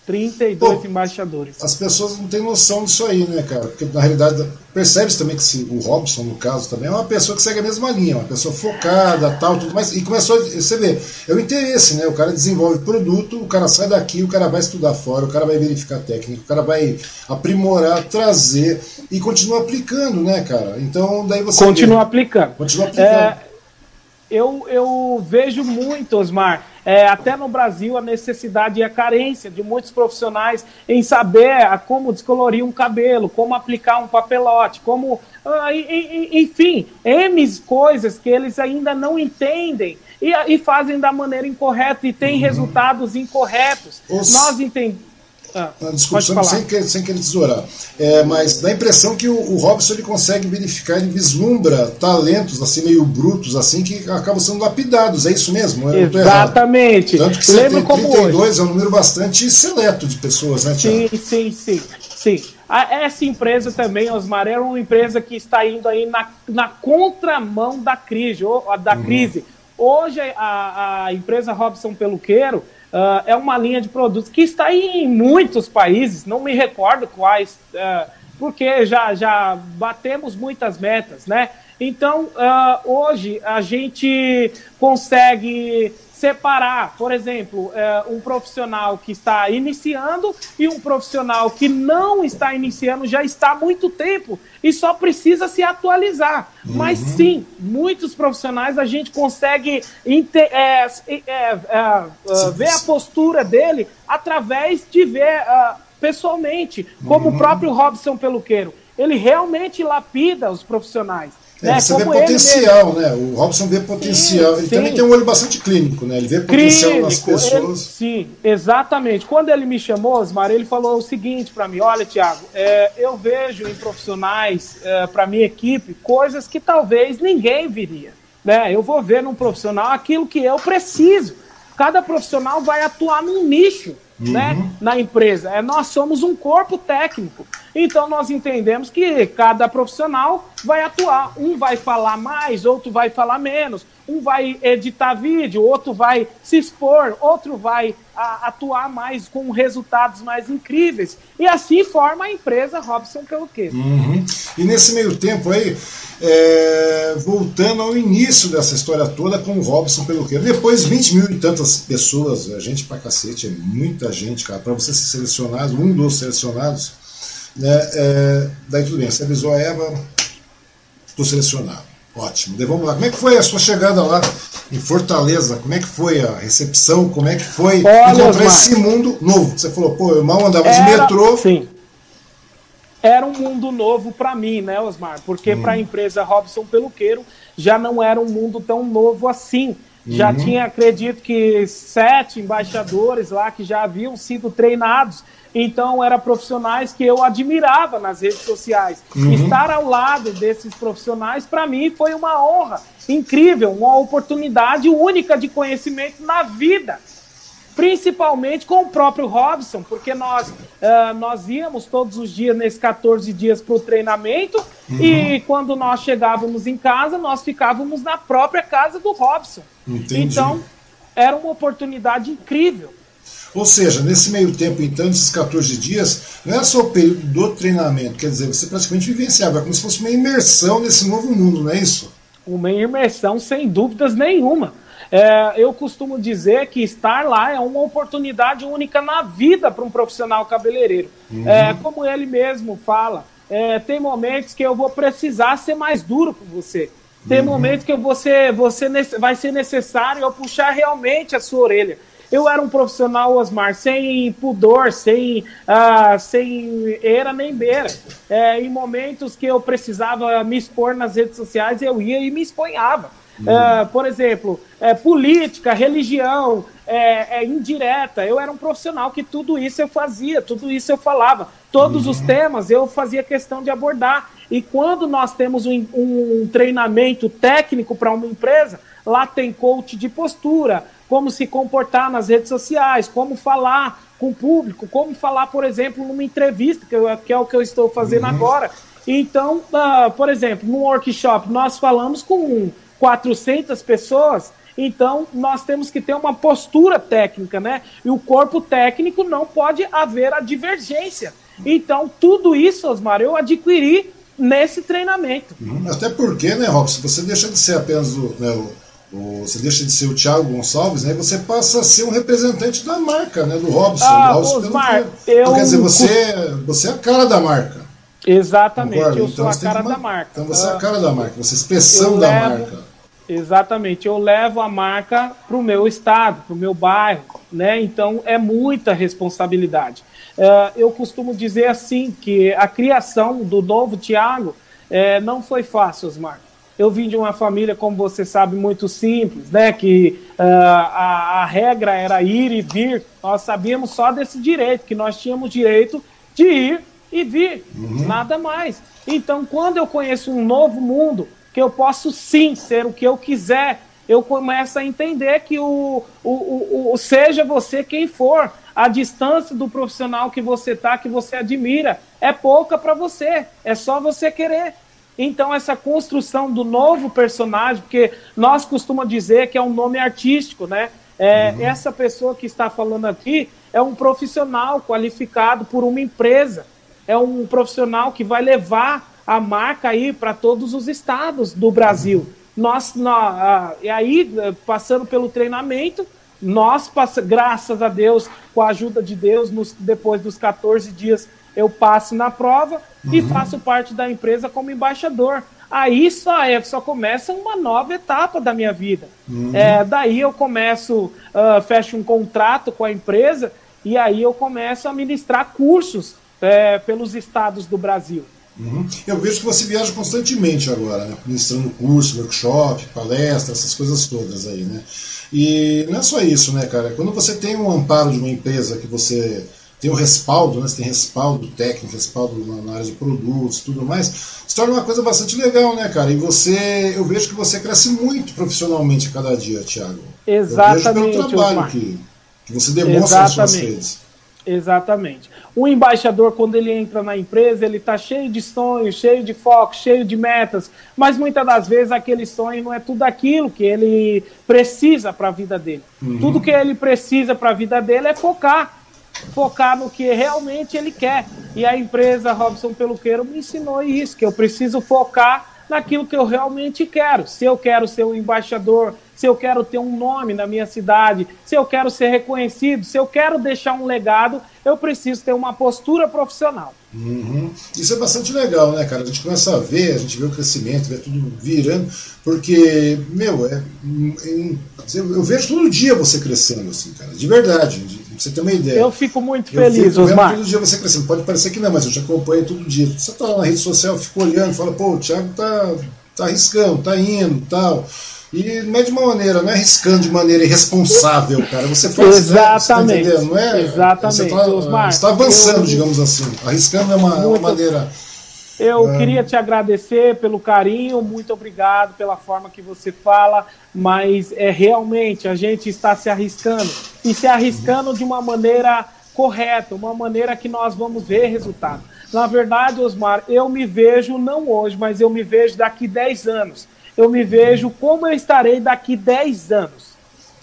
32 Pô, embaixadores. As pessoas não têm noção disso aí, né, cara? Porque na realidade percebe-se também que se, o Robson, no caso, também é uma pessoa que segue a mesma linha, uma pessoa focada, tal, tudo mais. E começou, você vê, é o interesse, né? O cara desenvolve produto, o cara sai daqui, o cara vai estudar fora, o cara vai verificar técnica, o cara vai aprimorar, trazer e continua aplicando, né, cara? Então daí você. Continua vê, aplicando. Continua aplicando. É, eu, eu vejo muito, Osmar é, até no Brasil, a necessidade e a carência de muitos profissionais em saber como descolorir um cabelo, como aplicar um papelote, como. Uh, enfim, M coisas que eles ainda não entendem e, e fazem da maneira incorreta e têm uhum. resultados incorretos. Os... Nós entendemos. Ah, desculpa, sem, querer, sem querer tesourar. É, mas dá a impressão que o, o, Robson ele consegue verificar, ele vislumbra talentos assim meio brutos, assim, que acabam sendo lapidados. É isso mesmo? Eu Exatamente. Tanto que você Lembra tem 32 hoje. é um número bastante seleto de pessoas, né, Tiago? Sim, sim, sim. sim. essa empresa também, Osmar, é uma empresa que está indo aí na, na contramão da crise. Da uhum. crise. Hoje, a, a empresa Robson Peluqueiro Uh, é uma linha de produtos que está em muitos países, não me recordo quais, uh, porque já, já batemos muitas metas, né? Então, uh, hoje a gente consegue separar, por exemplo, é, um profissional que está iniciando e um profissional que não está iniciando já está há muito tempo e só precisa se atualizar. Uhum. Mas sim, muitos profissionais a gente consegue é, é, é, ver a postura dele através de ver uh, pessoalmente, como uhum. o próprio Robson Peluqueiro. Ele realmente lapida os profissionais. É, você vê potencial, né? O Robson vê potencial. Sim, ele sim. também tem um olho bastante clínico, né? Ele vê potencial clínico, nas pessoas. Ele, sim, exatamente. Quando ele me chamou, Osmar, ele falou o seguinte para mim: olha, Tiago, é, eu vejo em profissionais é, para minha equipe coisas que talvez ninguém viria. Né? Eu vou ver num profissional aquilo que eu preciso. Cada profissional vai atuar num nicho uhum. né, na empresa. É, nós somos um corpo técnico. Então nós entendemos que cada profissional vai atuar. Um vai falar mais, outro vai falar menos. Um vai editar vídeo, outro vai se expor, outro vai a, atuar mais com resultados mais incríveis. E assim forma a empresa Robson Peluquê. Uhum. E nesse meio tempo aí, é, voltando ao início dessa história toda com o Robson Peluqueiro. Depois, 20 mil e tantas pessoas, a gente pra cacete, é muita gente, cara, para você ser selecionado, um dos selecionados né? É, daí tudo bem, você avisou a Eva, estou selecionado. Ótimo. Daí lá. Como é que foi a sua chegada lá em Fortaleza? Como é que foi a recepção? Como é que foi Olha, encontrar esse mundo novo? Você falou, pô, eu mal andava Era, de metrô. Sim. Era um mundo novo para mim, né, Osmar? Porque hum. para a empresa Robson Peluqueiro já não era um mundo tão novo assim. Já uhum. tinha, acredito que, sete embaixadores lá que já haviam sido treinados então, eram profissionais que eu admirava nas redes sociais. Uhum. Estar ao lado desses profissionais, para mim, foi uma honra incrível, uma oportunidade única de conhecimento na vida. Principalmente com o próprio Robson, porque nós, uh, nós íamos todos os dias, nesses 14 dias, para o treinamento, uhum. e quando nós chegávamos em casa, nós ficávamos na própria casa do Robson. Entendi. Então, era uma oportunidade incrível. Ou seja, nesse meio tempo, então, nesses 14 dias, não é só o período do treinamento, quer dizer, você praticamente vivenciava, é como se fosse uma imersão nesse novo mundo, não é isso? Uma imersão, sem dúvidas nenhuma. É, eu costumo dizer que estar lá é uma oportunidade única na vida para um profissional cabeleireiro. Uhum. É, como ele mesmo fala, é, tem momentos que eu vou precisar ser mais duro com você. Tem uhum. momentos que você, você vai ser necessário eu puxar realmente a sua orelha. Eu era um profissional, Osmar, sem pudor, sem, uh, sem era nem beira. É, em momentos que eu precisava me expor nas redes sociais, eu ia e me exponhava. Uh, por exemplo, é, política, religião, é, é, indireta. Eu era um profissional que tudo isso eu fazia, tudo isso eu falava. Todos uhum. os temas eu fazia questão de abordar. E quando nós temos um, um treinamento técnico para uma empresa, lá tem coach de postura, como se comportar nas redes sociais, como falar com o público, como falar, por exemplo, numa entrevista, que, eu, que é o que eu estou fazendo uhum. agora. Então, uh, por exemplo, no workshop, nós falamos com 400 pessoas, então nós temos que ter uma postura técnica, né? E o corpo técnico não pode haver a divergência. Então, tudo isso, Osmar, eu adquiri nesse treinamento. Uhum. Até porque, né, Robson, você deixa de ser apenas o, né, o você deixa de ser o Thiago Gonçalves, né? Você passa a ser um representante da marca, né? Do Robson. Ah, do Robson Osmar, eu... Então, quer dizer, você, você é a cara da marca. Exatamente, Concordo? eu então, sou a cara uma... da marca. Então você é a cara da marca, você é a expressão eu da levo... marca. Exatamente, eu levo a marca para o meu estado, para o meu bairro, né? Então é muita responsabilidade. Uh, eu costumo dizer assim que a criação do novo Thiago uh, não foi fácil, Osmar Eu vim de uma família, como você sabe, muito simples, né? Que uh, a, a regra era ir e vir. Nós sabíamos só desse direito, que nós tínhamos direito de ir e vir, uhum. nada mais. Então, quando eu conheço um novo mundo, que eu posso sim ser o que eu quiser, eu começo a entender que o, o, o, o seja você quem for, a distância do profissional que você tá, que você admira, é pouca para você. É só você querer. Então, essa construção do novo personagem, porque nós costumamos dizer que é um nome artístico, né? É, uhum. Essa pessoa que está falando aqui é um profissional qualificado por uma empresa. É um profissional que vai levar a marca aí para todos os estados do Brasil. Nós, nós ah, e aí, passando pelo treinamento, nós, graças a Deus, com a ajuda de Deus, nos, depois dos 14 dias, eu passo na prova uhum. e faço parte da empresa como embaixador. Aí só, é, só começa uma nova etapa da minha vida. Uhum. É, daí eu começo, uh, fecho um contrato com a empresa e aí eu começo a ministrar cursos é, pelos estados do Brasil. Uhum. Eu vejo que você viaja constantemente agora, né? ministrando curso, workshop, palestra, essas coisas todas aí, né? E não é só isso, né, cara? Quando você tem um amparo de uma empresa que você tem o respaldo, né? Você tem respaldo técnico, respaldo na, área de produtos, tudo mais, se torna uma coisa bastante legal, né, cara? E você, eu vejo que você cresce muito profissionalmente a cada dia, Thiago. Exatamente. Eu vejo pelo trabalho que, que você demonstra Exatamente. nas suas redes. Exatamente. O embaixador, quando ele entra na empresa, ele está cheio de sonhos, cheio de foco, cheio de metas, mas muitas das vezes aquele sonho não é tudo aquilo que ele precisa para a vida dele. Uhum. Tudo que ele precisa para a vida dele é focar. Focar no que realmente ele quer. E a empresa Robson Peluqueiro me ensinou isso, que eu preciso focar naquilo que eu realmente quero. Se eu quero ser um embaixador, se eu quero ter um nome na minha cidade, se eu quero ser reconhecido, se eu quero deixar um legado, eu preciso ter uma postura profissional. Uhum. Isso é bastante legal, né, cara? A gente começa a ver, a gente vê o crescimento, vê tudo virando, porque, meu, é, eu vejo todo dia você crescendo, assim, cara, de verdade, de, pra você ter uma ideia. Eu fico muito eu feliz, fico Osmar. todo dia você crescendo. Pode parecer que não, mas eu te acompanho todo dia. Você tá lá na rede social, fico olhando, fala, pô, o Thiago tá, tá arriscando, tá indo tal. E não é de uma maneira, não é arriscando de maneira irresponsável, cara. Você faz Exatamente. Você tá não é? Exatamente. Você está tá avançando, eu, digamos assim. Arriscando é uma, muito, é uma maneira. Eu é... queria te agradecer pelo carinho, muito obrigado pela forma que você fala, mas é realmente a gente está se arriscando e se arriscando de uma maneira correta, uma maneira que nós vamos ver resultado. Na verdade, Osmar, eu me vejo não hoje, mas eu me vejo daqui 10 anos eu me vejo como eu estarei daqui 10 anos.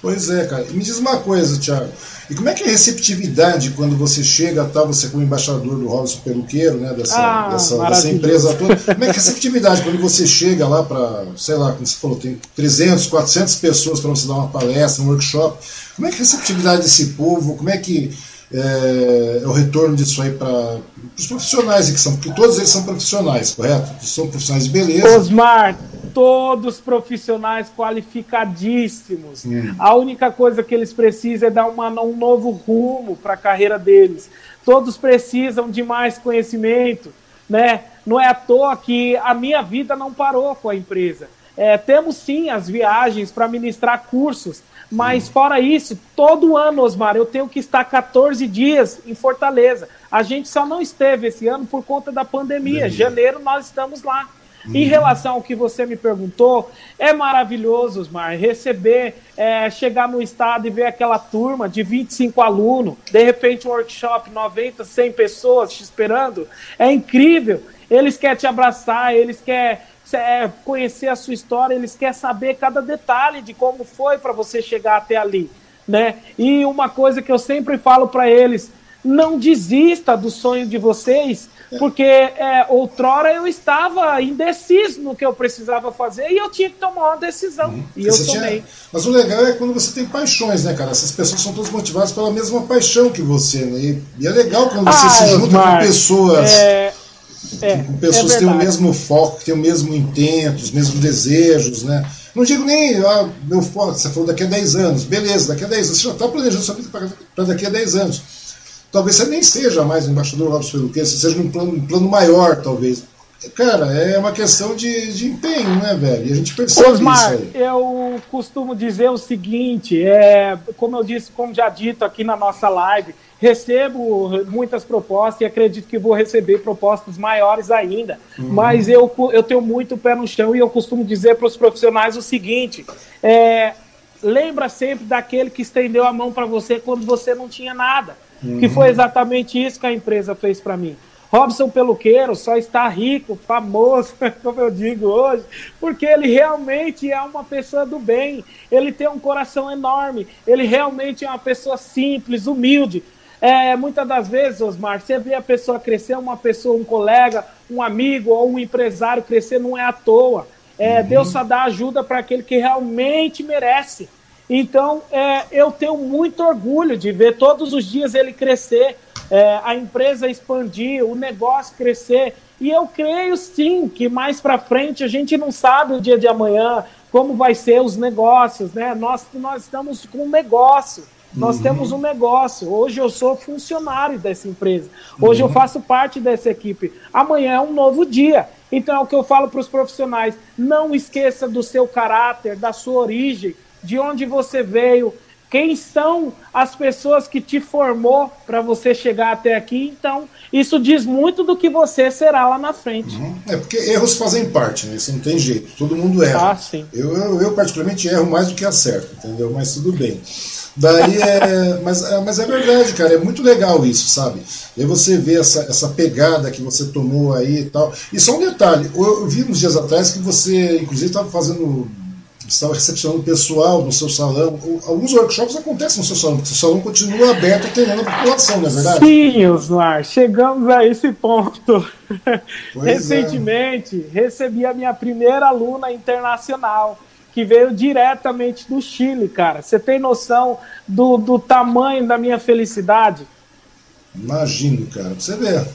Pois é, cara. E me diz uma coisa, Thiago. E como é que é a receptividade quando você chega, tá, você como embaixador do Robson Peluqueiro, né, dessa, ah, dessa, dessa, empresa toda, como é que é a receptividade quando você chega lá para, sei lá, como você falou, tem 300, 400 pessoas para você dar uma palestra, um workshop, como é que é a receptividade desse povo, como é que é, é o retorno disso aí para os profissionais que são, porque todos eles são profissionais, correto? São profissionais de beleza. Osmar, todos profissionais qualificadíssimos. Hum. A única coisa que eles precisam é dar uma, um novo rumo para a carreira deles. Todos precisam de mais conhecimento, né? Não é à toa que a minha vida não parou com a empresa. É, temos sim as viagens para ministrar cursos, mas fora isso, todo ano, Osmar, eu tenho que estar 14 dias em Fortaleza. A gente só não esteve esse ano por conta da pandemia. Janeiro nós estamos lá. Em uhum. relação ao que você me perguntou, é maravilhoso, Osmar, receber, é, chegar no estado e ver aquela turma de 25 alunos, de repente um workshop, 90, 100 pessoas te esperando, é incrível. Eles querem te abraçar, eles querem é, conhecer a sua história, eles querem saber cada detalhe de como foi para você chegar até ali. Né? E uma coisa que eu sempre falo para eles, não desista do sonho de vocês, porque é, outrora eu estava indeciso no que eu precisava fazer e eu tinha que tomar uma decisão. Uhum. E você eu tomei. Tinha... Mas o legal é quando você tem paixões, né, cara? Essas pessoas são todas motivadas pela mesma paixão que você, né? E, é legal quando você ah, se junta Osmar, com pessoas. É... É, com pessoas é que têm o mesmo foco, que têm o mesmo intento, os mesmos desejos, né? Não digo nem, ah, meu foco, você falou daqui a 10 anos, beleza, daqui a 10 anos, você já está planejando sua vida para daqui a 10 anos talvez você nem seja mais o embaixador Robson Peluqueiro, você seja num plano, um plano maior, talvez. Cara, é uma questão de, de empenho, né, velho? E a gente percebe Osmar, isso aí. eu costumo dizer o seguinte, é, como eu disse, como já dito aqui na nossa live, recebo muitas propostas e acredito que vou receber propostas maiores ainda. Uhum. Mas eu, eu tenho muito pé no chão e eu costumo dizer para os profissionais o seguinte: é, lembra sempre daquele que estendeu a mão para você quando você não tinha nada. Uhum. Que foi exatamente isso que a empresa fez para mim. Robson Peluqueiro só está rico, famoso, como eu digo hoje, porque ele realmente é uma pessoa do bem, ele tem um coração enorme, ele realmente é uma pessoa simples, humilde. É, muitas das vezes, Osmar, você vê a pessoa crescer, uma pessoa, um colega, um amigo ou um empresário crescer, não é à toa. É, uhum. Deus só dá ajuda para aquele que realmente merece. Então, é, eu tenho muito orgulho de ver todos os dias ele crescer, é, a empresa expandir, o negócio crescer. E eu creio sim que mais para frente a gente não sabe o dia de amanhã como vai ser os negócios, né? Nós, nós estamos com um negócio. Nós uhum. temos um negócio. Hoje eu sou funcionário dessa empresa. Hoje uhum. eu faço parte dessa equipe. Amanhã é um novo dia. Então é o que eu falo para os profissionais: não esqueça do seu caráter, da sua origem, de onde você veio, quem são as pessoas que te formou para você chegar até aqui. Então, isso diz muito do que você será lá na frente. Uhum. É porque erros fazem parte, né? Isso não tem jeito. Todo mundo erra. Ah, sim. Eu, eu, eu particularmente erro mais do que acerto, entendeu? Mas tudo bem. Daí é mas, é. mas é verdade, cara. É muito legal isso, sabe? E você vê essa, essa pegada que você tomou aí e tal. E só um detalhe: eu, eu vi uns dias atrás que você, inclusive, estava fazendo estava recepcionando pessoal no seu salão. Alguns workshops acontecem no seu salão, porque o salão continua aberto atendendo a população, não é verdade? Sim, Osmar, chegamos a esse ponto. Pois é. Recentemente, é. recebi a minha primeira aluna internacional, que veio diretamente do Chile, cara. Você tem noção do, do tamanho da minha felicidade? Imagino, cara. você vê.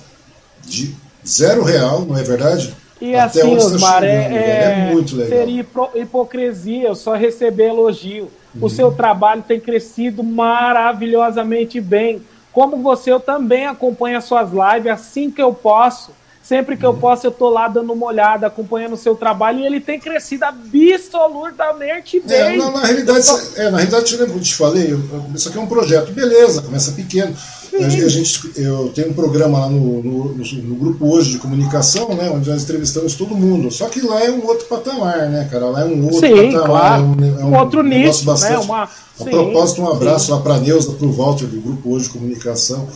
De zero real, não é verdade? E Até assim, Osmar, é, é, é seria hipocrisia eu só receber elogio. Uhum. O seu trabalho tem crescido maravilhosamente bem. Como você, eu também acompanho as suas lives assim que eu posso. Sempre que eu uhum. posso, eu tô lá dando uma olhada, acompanhando o seu trabalho, e ele tem crescido absolutamente é, bem. É, na, na realidade, é, na realidade, eu te falei, isso aqui é um projeto, beleza, começa pequeno. A gente, eu tenho um programa lá no, no, no, grupo hoje de comunicação, né, onde nós entrevistamos todo mundo. Só que lá é um outro patamar, né, cara? Lá é um outro Sim, patamar. Claro. É um, é um, outro nicho, né, bastante. Né, uma... A propósito, um abraço sim. lá para a Neuza, para o Walter do grupo hoje de comunicação.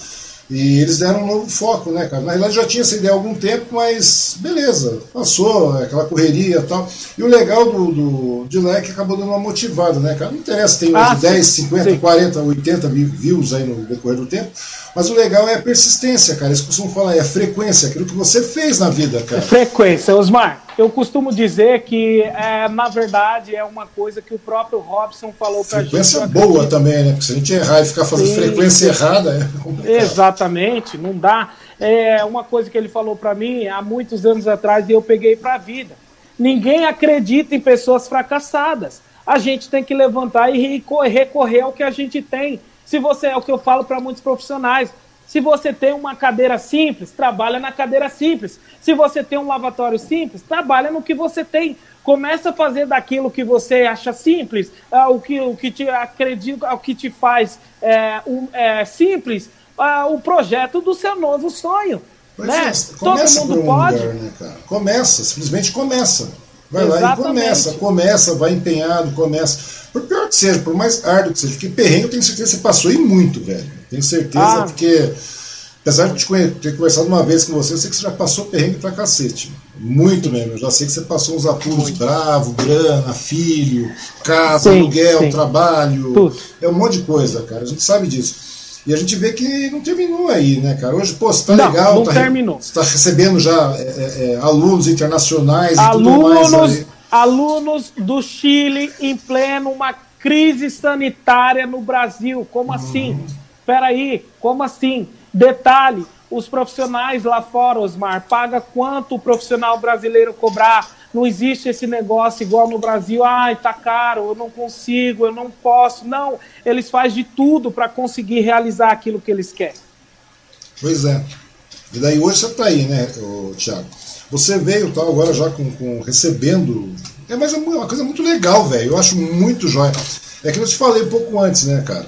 E eles deram um novo foco, né, cara? Na realidade já tinha essa ideia há algum tempo, mas beleza, passou, aquela correria e tal. E o legal do, do de lá é que acabou dando uma motivada, né, cara? Não interessa, tem ah, 10, 50, sim. 40, 80 mil views aí no decorrer do tempo. Mas o legal é a persistência, cara. Eles costumam falar, é a frequência, aquilo que você fez na vida, cara. Frequência, Osmar. Eu costumo dizer que, é, na verdade, é uma coisa que o próprio Robson falou pra frequência gente. Frequência boa também, né? Porque se a gente errar e ficar fazendo Sim. frequência errada, é. Exatamente, não dá. É uma coisa que ele falou para mim há muitos anos atrás e eu peguei pra vida. Ninguém acredita em pessoas fracassadas. A gente tem que levantar e recorrer ao que a gente tem. Se você é o que eu falo para muitos profissionais, se você tem uma cadeira simples, trabalha na cadeira simples. Se você tem um lavatório simples, trabalha no que você tem. Começa a fazer daquilo que você acha simples, uh, o, que, o que te acredita, o que te faz é, um, é, simples, uh, o projeto do seu novo sonho. Pois né? É, Todo mundo pode. Lugar, né, começa, simplesmente começa. Vai Exatamente. lá e começa, começa, vai empenhado, começa. Por pior que seja, por mais árduo que seja, porque perrengue eu tenho certeza que você passou e muito, velho. Tenho certeza, ah. porque apesar de ter conversado uma vez com você, eu sei que você já passou perrengue pra cacete. Muito mesmo. Eu já sei que você passou uns apuros bravos, grana, filho, casa, sim, aluguel, sim. trabalho. Tudo. É um monte de coisa, cara. A gente sabe disso. E a gente vê que não terminou aí, né, cara? Hoje, pô, você tá não, legal, não tá, terminou. Você tá recebendo já é, é, é alunos internacionais alunos, e tudo mais. Aí. Alunos do Chile em pleno uma crise sanitária no Brasil. Como uhum. assim? Peraí, como assim? Detalhe, os profissionais lá fora, Osmar, paga quanto o profissional brasileiro cobrar não existe esse negócio igual no Brasil, ai, tá caro, eu não consigo, eu não posso. Não, eles fazem de tudo para conseguir realizar aquilo que eles querem. Pois é. E daí hoje você está aí, né, Tiago? Você veio tal agora já com, com recebendo. É mais uma coisa muito legal, velho. Eu acho muito jóia. É que eu te falei um pouco antes, né, cara?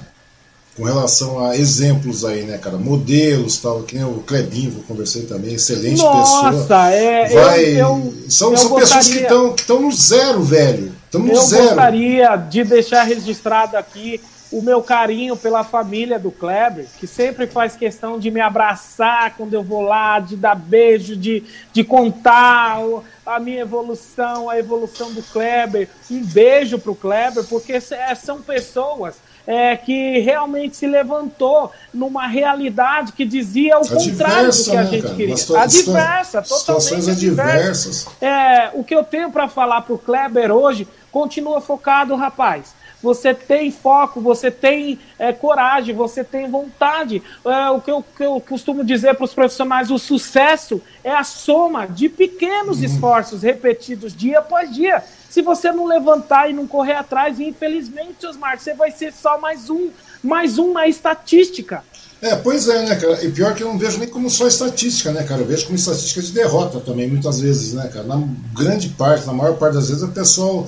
Com relação a exemplos aí, né, cara? Modelos tal, que nem o Clebinho, que eu conversei também, excelente Nossa, pessoa. Nossa, é. Vai... Eu, eu, são eu são gostaria... pessoas que estão que no zero, velho. Estão no eu zero. Eu gostaria de deixar registrado aqui o meu carinho pela família do Kleber, que sempre faz questão de me abraçar quando eu vou lá, de dar beijo, de, de contar a minha evolução, a evolução do Kleber. Um beijo para o Kleber, porque são pessoas é, que realmente se levantou numa realidade que dizia o adversa, contrário do que a né, gente cara? queria. Situa adversa, totalmente adversas. É, o que eu tenho para falar para o Kleber hoje continua focado, rapaz você tem foco, você tem é, coragem, você tem vontade. É, o que eu, que eu costumo dizer para os profissionais: o sucesso é a soma de pequenos uhum. esforços repetidos dia após dia. Se você não levantar e não correr atrás, infelizmente, Osmar, você vai ser só mais um, mais um na estatística. É, pois é, né, cara? E pior que eu não vejo nem como só estatística, né, cara? Eu vejo como estatística de derrota também, muitas vezes, né, cara? Na grande parte, na maior parte das vezes, o pessoal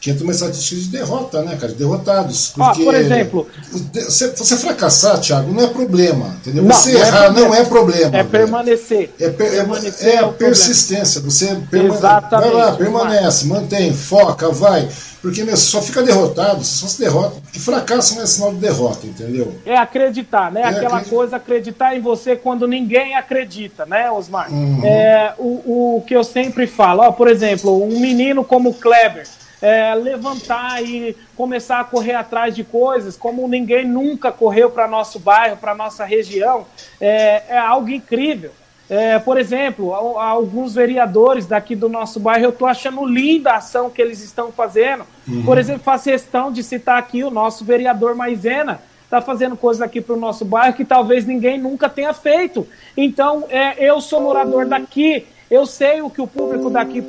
que entra uma estatística de derrota, né, cara? De derrotados. Porque ah, por exemplo. Você, você fracassar, Thiago, não é problema. Entendeu? Não, você não é errar é não é problema. É permanecer. É, per, permanecer é, é, é persistência. Você permane Exatamente, vai lá, permanece, mantém, foca, vai. Porque meu, só fica derrotado, você só se derrota. Porque fracasso não é sinal de derrota, entendeu? É acreditar, né? É Aquela acreditar. coisa, acreditar em você quando ninguém acredita, né, Osmar? Uhum. É, o, o que eu sempre falo, ó, por exemplo, um menino como o Kleber é, levantar e começar a correr atrás de coisas como ninguém nunca correu para nosso bairro, para nossa região, é, é algo incrível. É, por exemplo, alguns vereadores daqui do nosso bairro, eu estou achando linda a ação que eles estão fazendo. Uhum. Por exemplo, faço questão de citar aqui o nosso vereador Maisena, está fazendo coisas aqui para o nosso bairro que talvez ninguém nunca tenha feito. Então, é, eu sou morador daqui, eu sei o que o público daqui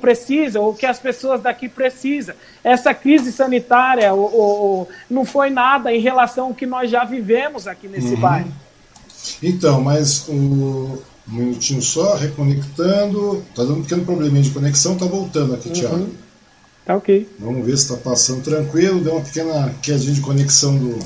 precisa, o que as pessoas daqui precisam. Essa crise sanitária o, o, não foi nada em relação ao que nós já vivemos aqui nesse uhum. bairro. Então, mas o um minutinho só, reconectando. Tá dando um pequeno probleminha de conexão, tá voltando aqui, uhum. Thiago. Tá ok. Vamos ver se está passando tranquilo. Deu uma pequena quedinha de conexão do,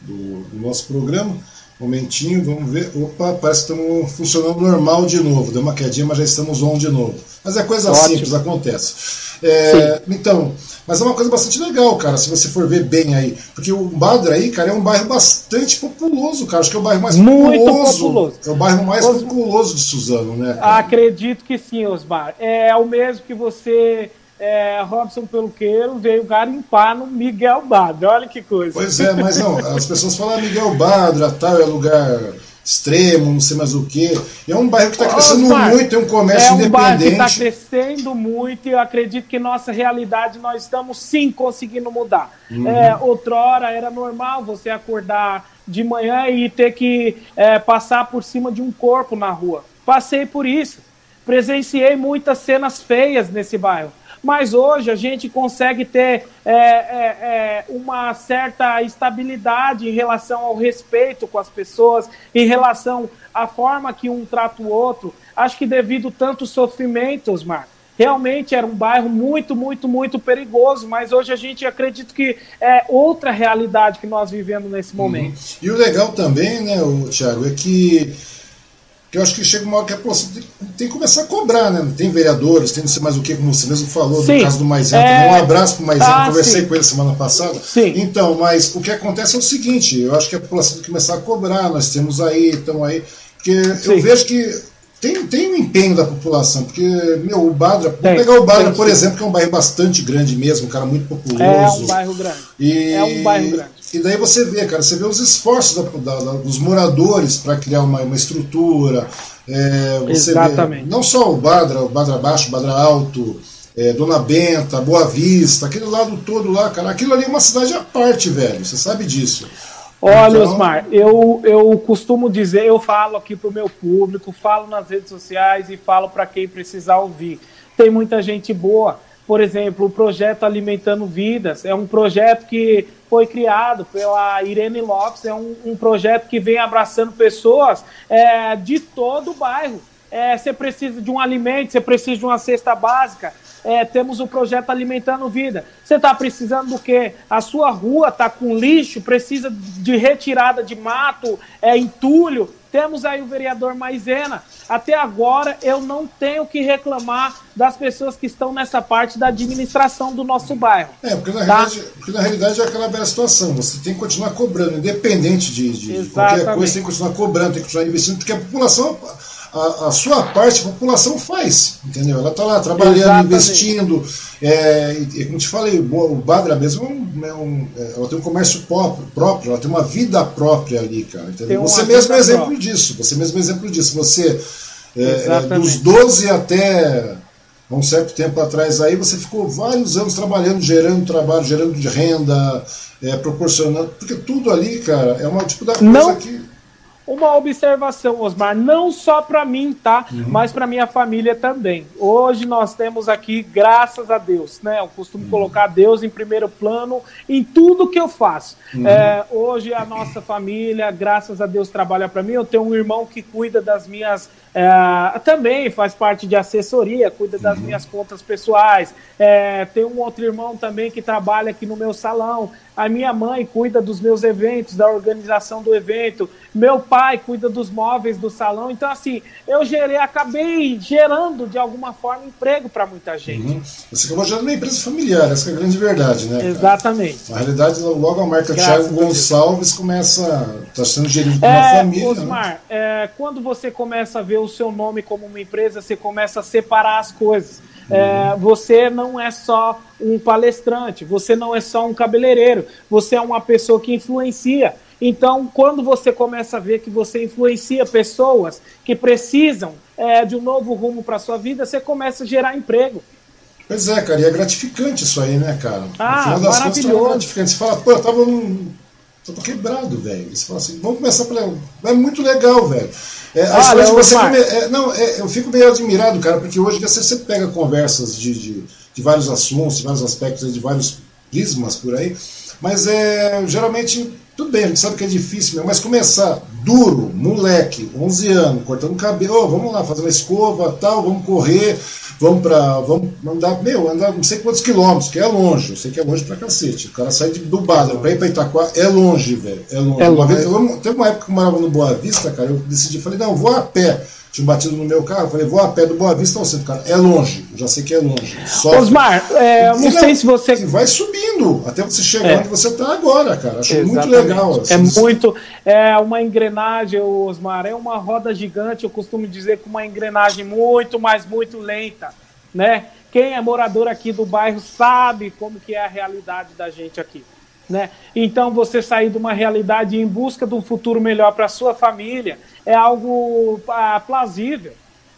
do, do nosso programa. Momentinho, vamos ver. Opa, parece que estamos funcionando normal de novo. Deu uma quedinha, mas já estamos on de novo. Mas é coisa Ótimo. simples, acontece. É, então, mas é uma coisa bastante legal, cara, se você for ver bem aí. Porque o Badra aí, cara, é um bairro bastante populoso, cara. Acho que é o bairro mais Muito populoso. populoso. É o bairro mais Os... populoso de Suzano, né? Cara? Acredito que sim, Osmar. É o mesmo que você é, Robson Peluqueiro veio garimpar no Miguel Badra. Olha que coisa. Pois é, mas não, as pessoas falam ah, Miguel Badra, tal, é lugar extremo, não sei mais o quê. é um bairro que está crescendo Osmar, muito, é um comércio independente. É um bairro que está crescendo muito e eu acredito que nossa realidade nós estamos sim conseguindo mudar. Uhum. É, outrora era normal você acordar de manhã e ter que é, passar por cima de um corpo na rua. Passei por isso. Presenciei muitas cenas feias nesse bairro mas hoje a gente consegue ter é, é, é, uma certa estabilidade em relação ao respeito com as pessoas, em relação à forma que um trata o outro. Acho que devido tanto sofrimento, Osmar, realmente era um bairro muito, muito, muito perigoso, mas hoje a gente acredita que é outra realidade que nós vivemos nesse momento. Uhum. E o legal também, né, Tiago, é que que eu acho que chega uma hora que a população tem, tem, que começar a cobrar, né? Tem vereadores, tem não sei mais o que, como você mesmo falou, sim. no caso do Maisena. É... Um abraço para o Maisena, ah, conversei sim. com ele semana passada. Sim. Então, mas o que acontece é o seguinte, eu acho que a população tem que começar a cobrar, nós temos aí, estão aí, porque sim. eu vejo que tem, tem um empenho da população, porque, meu, o Badra, vamos pegar o Badra, por exemplo, que é um bairro bastante grande mesmo, um cara muito populoso. É um bairro grande. E... É um bairro grande. E daí você vê, cara, você vê os esforços da, da, dos moradores para criar uma, uma estrutura. É, você Exatamente. Vê, não só o Badra, o Badra Baixo, o Badra Alto, é, Dona Benta, Boa Vista, aquele lado todo lá, cara. Aquilo ali é uma cidade à parte, velho. Você sabe disso. Olha, então... Osmar, eu, eu costumo dizer, eu falo aqui para o meu público, falo nas redes sociais e falo para quem precisar ouvir. Tem muita gente boa por exemplo, o projeto Alimentando Vidas é um projeto que foi criado pela Irene Lopes, é um, um projeto que vem abraçando pessoas é, de todo o bairro. é, você precisa de um alimento, você precisa de uma cesta básica. É, temos o projeto Alimentando Vida. Você está precisando do quê? A sua rua está com lixo, precisa de retirada de mato, é, entulho. Temos aí o vereador Maisena. Até agora eu não tenho que reclamar das pessoas que estão nessa parte da administração do nosso bairro. É, porque na, tá? realidade, porque na realidade é aquela velha situação. Você tem que continuar cobrando, independente de, de qualquer coisa, você tem que continuar cobrando, tem que continuar investindo, porque a população a, a, sua parte a população faz, entendeu? Ela está lá trabalhando, Exatamente. investindo. É, e, como te falei, o Badra mesmo é um, é um, é, ela tem um comércio próprio, próprio, ela tem uma vida própria ali, cara. Entendeu? Você mesmo é exemplo própria. disso. Você mesmo é exemplo disso. Você, é, é dos 12 até há um certo tempo atrás aí, você ficou vários anos trabalhando, gerando trabalho, gerando de renda, é, proporcionando. Porque tudo ali, cara, é uma tipo da coisa Não. que uma observação, Osmar, não só para mim, tá? Uhum. Mas para minha família também. Hoje nós temos aqui, graças a Deus, né? Eu costumo uhum. colocar Deus em primeiro plano em tudo que eu faço. Uhum. É, hoje a nossa família, graças a Deus, trabalha para mim. Eu tenho um irmão que cuida das minhas é, também faz parte de assessoria, cuida das uhum. minhas contas pessoais. É, tem um outro irmão também que trabalha aqui no meu salão. A minha mãe cuida dos meus eventos, da organização do evento. Meu pai cuida dos móveis do salão. Então, assim, eu gerei, acabei gerando de alguma forma emprego para muita gente. Uhum. Você acabou gerando uma empresa familiar, essa é a grande verdade, né? Cara? Exatamente. Na realidade, logo a marca Graças Thiago Gonçalves começa. está sendo gerida por uma é, família. Né? Osmar, né? é, quando você começa a ver o seu nome como uma empresa, você começa a separar as coisas. É, você não é só um palestrante, você não é só um cabeleireiro, você é uma pessoa que influencia. Então, quando você começa a ver que você influencia pessoas que precisam é, de um novo rumo para sua vida, você começa a gerar emprego. Pois é, cara, e é gratificante isso aí, né, cara? Ah, no final das maravilhoso. Contas, é gratificante. Você fala, pô, eu tava num. Tô quebrado, velho. Você fala assim, vamos começar pela. É muito legal, velho. É, Olha, você come... é, não, é, eu fico meio admirado, cara, porque hoje você, você pega conversas de, de, de, vários assuntos, de vários aspectos, de vários prismas por aí, mas é geralmente tudo bem, a gente sabe que é difícil, mas começar duro, moleque, 11 anos, cortando cabelo, oh, vamos lá, fazer uma escova, tal, vamos correr, vamos para vamos andar, meu, andar não sei quantos quilômetros, que é longe, eu sei que é longe pra cacete. O cara sai de, do pra ir pra Itaquá, é longe, velho, é longe. É longe. Uma vez, eu, teve uma época que eu morava no Boa Vista, cara, eu decidi, falei, não, vou a pé tinha batido no meu carro, falei, vou a pé do Boa Vista ao centro. Cara, é longe, já sei que é longe. Só Osmar, é, não sei se você. vai subindo até você chegar é. onde você está agora, cara. Acho Exatamente. muito legal. Assim, é muito. É uma engrenagem, Osmar, é uma roda gigante, eu costumo dizer com uma engrenagem muito, mas muito lenta. Né? Quem é morador aqui do bairro sabe como que é a realidade da gente aqui. Né? Então, você sair de uma realidade em busca de um futuro melhor para sua família é algo ah, plausível,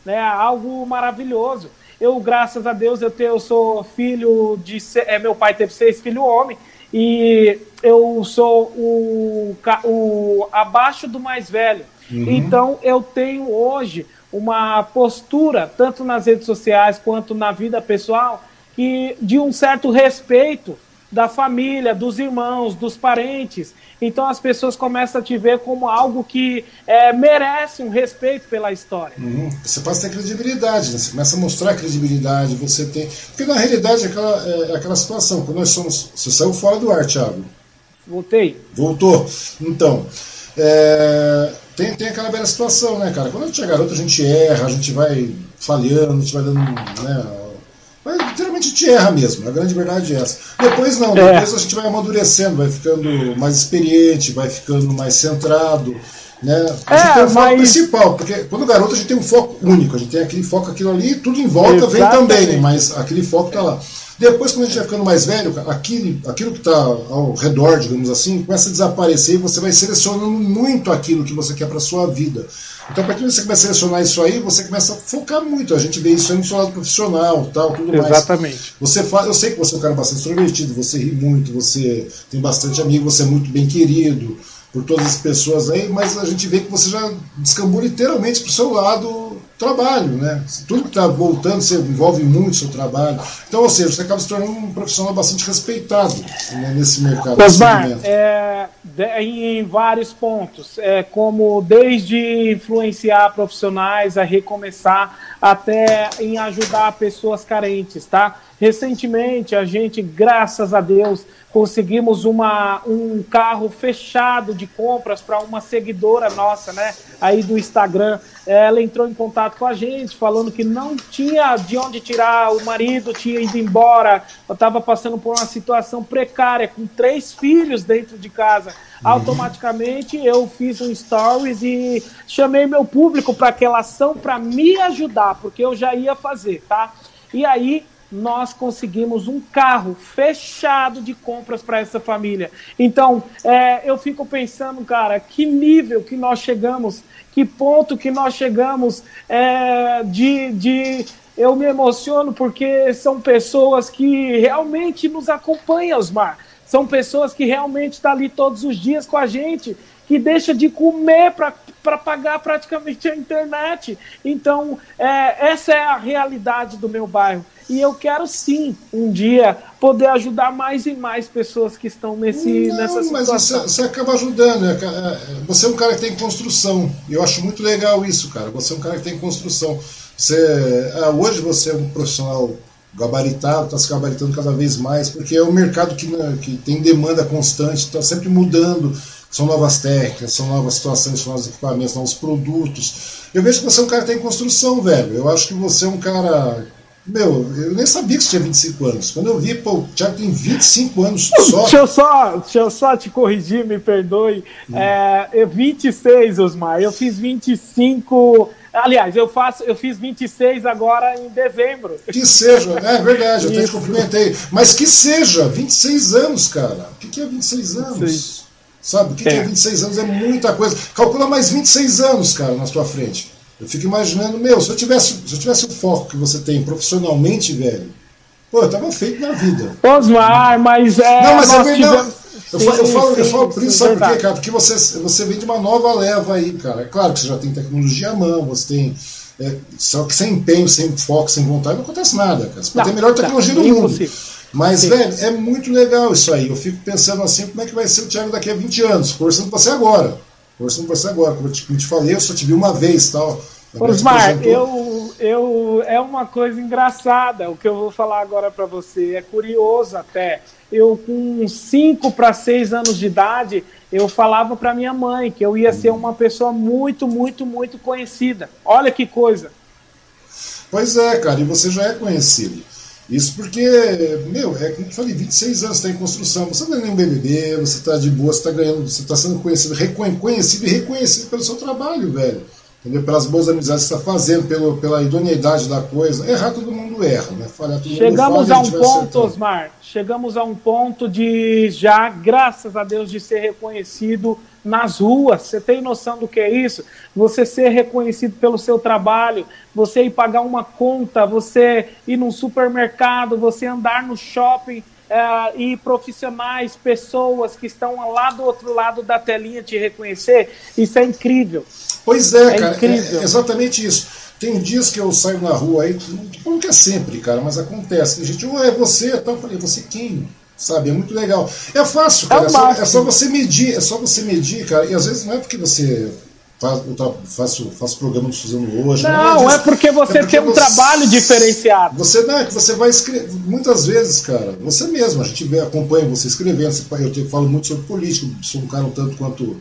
né? algo maravilhoso. Eu, graças a Deus, eu, tenho, eu sou filho de. É, meu pai teve seis filhos homem e eu sou o, o abaixo do mais velho. Uhum. Então, eu tenho hoje uma postura, tanto nas redes sociais quanto na vida pessoal, que de um certo respeito da família, dos irmãos, dos parentes. Então as pessoas começam a te ver como algo que é, merece um respeito pela história. Uhum. Você passa a ter credibilidade, né? você começa a mostrar credibilidade, você tem. Porque na realidade é aquela, é, é aquela situação, quando nós somos. Você saiu fora do ar, Thiago. Voltei. Voltou. Então. É... Tem, tem aquela velha situação, né, cara? Quando a gente é garoto, a gente erra, a gente vai falhando, a gente vai dando. Né, mas literalmente te erra mesmo, a grande verdade é essa. Depois não, é. depois é. a gente vai amadurecendo, vai ficando mais experiente, vai ficando mais centrado. Né? A gente é, tem um foco mas... principal, porque quando garoto a gente tem um foco único, a gente tem aquele foco, aquilo ali, tudo em volta Exatamente. vem também, mas aquele foco está lá. Depois, quando a gente vai ficando mais velho, aquilo, aquilo que está ao redor, digamos assim, começa a desaparecer e você vai selecionando muito aquilo que você quer para sua vida. Então, a partir do que você começa a selecionar isso aí, você começa a focar muito. A gente vê isso aí no seu lado profissional, tal, tudo Exatamente. mais. Exatamente. Você faz, eu sei que você é um cara bastante extrovertido, você ri muito, você tem bastante amigo, você é muito bem querido por todas as pessoas aí, mas a gente vê que você já descambou literalmente para o seu lado trabalho, né? Tudo que está voltando, você envolve muito o seu trabalho. Então, ou seja, você acaba se tornando um profissional bastante respeitado né, nesse mercado. Osmar, é, em vários pontos, é, como desde influenciar profissionais a recomeçar até em ajudar pessoas carentes, tá? Recentemente, a gente, graças a Deus, conseguimos uma, um carro fechado de compras para uma seguidora nossa, né? Aí do Instagram. Ela entrou em contato com a gente, falando que não tinha de onde tirar, o marido tinha ido embora, estava passando por uma situação precária, com três filhos dentro de casa. Uhum. Automaticamente eu fiz um stories e chamei meu público para aquela ação para me ajudar, porque eu já ia fazer, tá? E aí nós conseguimos um carro fechado de compras para essa família. Então, é, eu fico pensando, cara, que nível que nós chegamos, que ponto que nós chegamos é, de, de. Eu me emociono porque são pessoas que realmente nos acompanham, Osmar. São pessoas que realmente estão tá ali todos os dias com a gente, que deixa de comer para pagar praticamente a internet. Então, é, essa é a realidade do meu bairro. E eu quero sim, um dia, poder ajudar mais e mais pessoas que estão nesse, Não, nessa situação. Mas você, você acaba ajudando. Né? É, você é um cara que tem construção. E eu acho muito legal isso, cara. Você é um cara que tem construção. Você, ah, hoje você é um profissional gabaritado, está se gabaritando cada vez mais, porque é um mercado que, né, que tem demanda constante, está sempre mudando. São novas técnicas, são novas situações, são novos equipamentos, novos produtos. Eu vejo que você é um cara que tem construção, velho. Eu acho que você é um cara meu, eu nem sabia que você tinha 25 anos. Quando eu vi, pô, o Thiago tem 25 anos só. Deixa eu só, deixa eu só te corrigir, me perdoe. Hum. É, 26, Osmar. Eu fiz 25. Aliás, eu faço, eu fiz 26 agora em dezembro. Que seja, é verdade, eu até te cumprimentei. Mas que seja, 26 anos, cara. O que é 26 anos? 26. Sabe, o que é. que é 26 anos? É muita coisa. Calcula mais 26 anos, cara, na sua frente. Eu fico imaginando, meu, se eu tivesse, se eu tivesse o foco que você tem profissionalmente, velho, pô, eu tava feito na vida. Osmar, mas é. Não, mas é verdade. Eu, sim, eu, falo, sim, eu falo por isso, sabe por quê, cara? Porque você, você vem de uma nova leva aí, cara. É claro que você já tem tecnologia à mão, você tem. É, só que sem empenho, sem foco, sem vontade, não acontece nada, cara. Você pode ter a melhor tecnologia não, do mundo. Impossível. Mas, sim. velho, é muito legal isso aí. Eu fico pensando assim, como é que vai ser o Thiago daqui a 20 anos? Conversando com você agora. Conversando com você agora. Como eu te, te falei, eu só te vi uma vez tal. Osmar, eu, eu, é uma coisa engraçada o que eu vou falar agora para você. É curioso até. Eu, com 5 para 6 anos de idade, eu falava para minha mãe que eu ia ser uma pessoa muito, muito, muito conhecida. Olha que coisa. Pois é, cara, e você já é conhecido. Isso porque, meu, é como eu falei, 26 anos está em construção, você não é nenhum BBB, você está de boa, você está ganhando, você está sendo conhecido, reconhecido e reconhecido pelo seu trabalho, velho entendeu? pelas boas amizades que está fazendo, pelo, pela idoneidade da coisa. Errar todo mundo erra, né? Falhar todo Chegamos mundo a um ponto, Osmar, chegamos a um ponto de já, graças a Deus, de ser reconhecido nas ruas. Você tem noção do que é isso? Você ser reconhecido pelo seu trabalho, você ir pagar uma conta, você ir num supermercado, você andar no shopping é, e profissionais, pessoas que estão lá do outro lado da telinha te reconhecer, isso é incrível. Pois é, é cara, é, é exatamente isso. Tem dias que eu saio na rua aí, não que é sempre, cara, mas acontece. A gente, oh, é você, tal. Eu falei, você quem? Sabe, é muito legal. É fácil, cara, é, é, só, é, só, você medir, é só você medir, cara, e às vezes não é porque você faço, faço programa do Suzano hoje. Não, não é, é, porque você é porque tem um você, trabalho diferenciado. Você não, é que você vai escrever. Muitas vezes, cara, você mesmo, a gente vê, acompanha você escrevendo, eu te, falo muito sobre política, sou um cara um tanto quanto.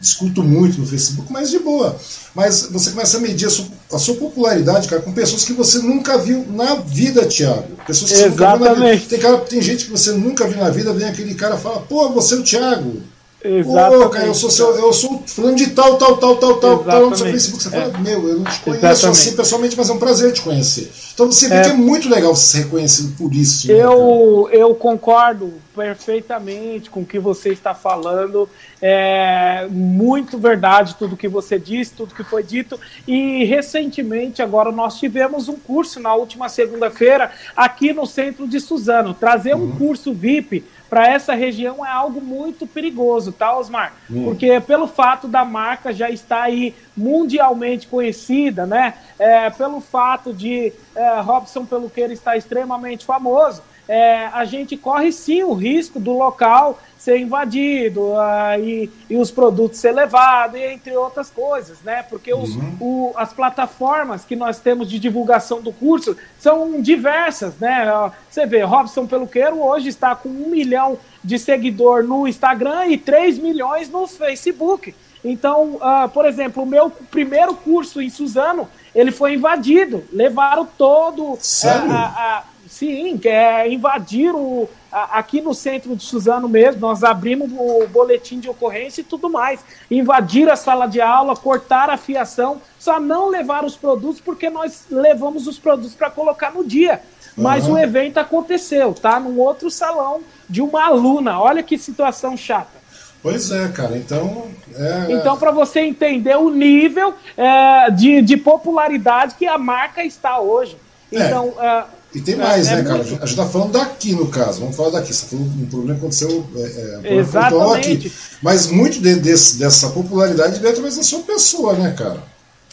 Discuto muito no Facebook, mas de boa. Mas você começa a medir a sua, a sua popularidade, cara, com pessoas que você nunca viu na vida, Thiago. Pessoas que Exatamente. você nunca viu na vida. Tem, cara, tem gente que você nunca viu na vida, vem aquele cara e fala, pô, você é o Thiago. Exatamente. Pô, cara, eu sou, seu, eu sou fulano de tal, tal, tal, tal, tal, tal no seu Facebook. Você fala, é. meu, eu não te conheço Exatamente. assim pessoalmente, mas é um prazer te conhecer. Então você vê é. que é muito legal ser reconhecido por isso. Né, eu, né, eu concordo perfeitamente com o que você está falando. É muito verdade tudo que você disse, tudo que foi dito. E recentemente, agora, nós tivemos um curso na última segunda-feira aqui no centro de Suzano. Trazer um uhum. curso VIP para essa região é algo muito perigoso, tá, Osmar? Hum. Porque pelo fato da marca já estar aí mundialmente conhecida, né? É, pelo fato de é, Robson Peluqueiro estar extremamente famoso, é, a gente corre sim o risco do local ser invadido uh, e, e, os produtos ser levados, entre outras coisas, né? Porque os, uhum. o, as plataformas que nós temos de divulgação do curso são diversas, né? Você vê, Robson Peluqueiro hoje está com um milhão de seguidor no Instagram e 3 milhões no Facebook. Então, uh, por exemplo, o meu primeiro curso em Suzano, ele foi invadido. Levaram todo... Uh, a, sim, que é invadir o, aqui no centro de Suzano mesmo, nós abrimos o boletim de ocorrência e tudo mais. Invadir a sala de aula, cortar a fiação, só não levar os produtos porque nós levamos os produtos para colocar no dia. Mas uhum. o evento aconteceu, tá? Num outro salão de uma aluna. Olha que situação chata. Pois é, cara. Então. É... Então, para você entender o nível é, de, de popularidade que a marca está hoje. É. Então. É. E tem mais, é, né, cara? Muito... A gente está falando daqui, no caso. Vamos falar daqui. Você tá falou um problema que aconteceu é, Exatamente. aqui. Mas muito de, desse, dessa popularidade vem através da sua pessoa, né, cara?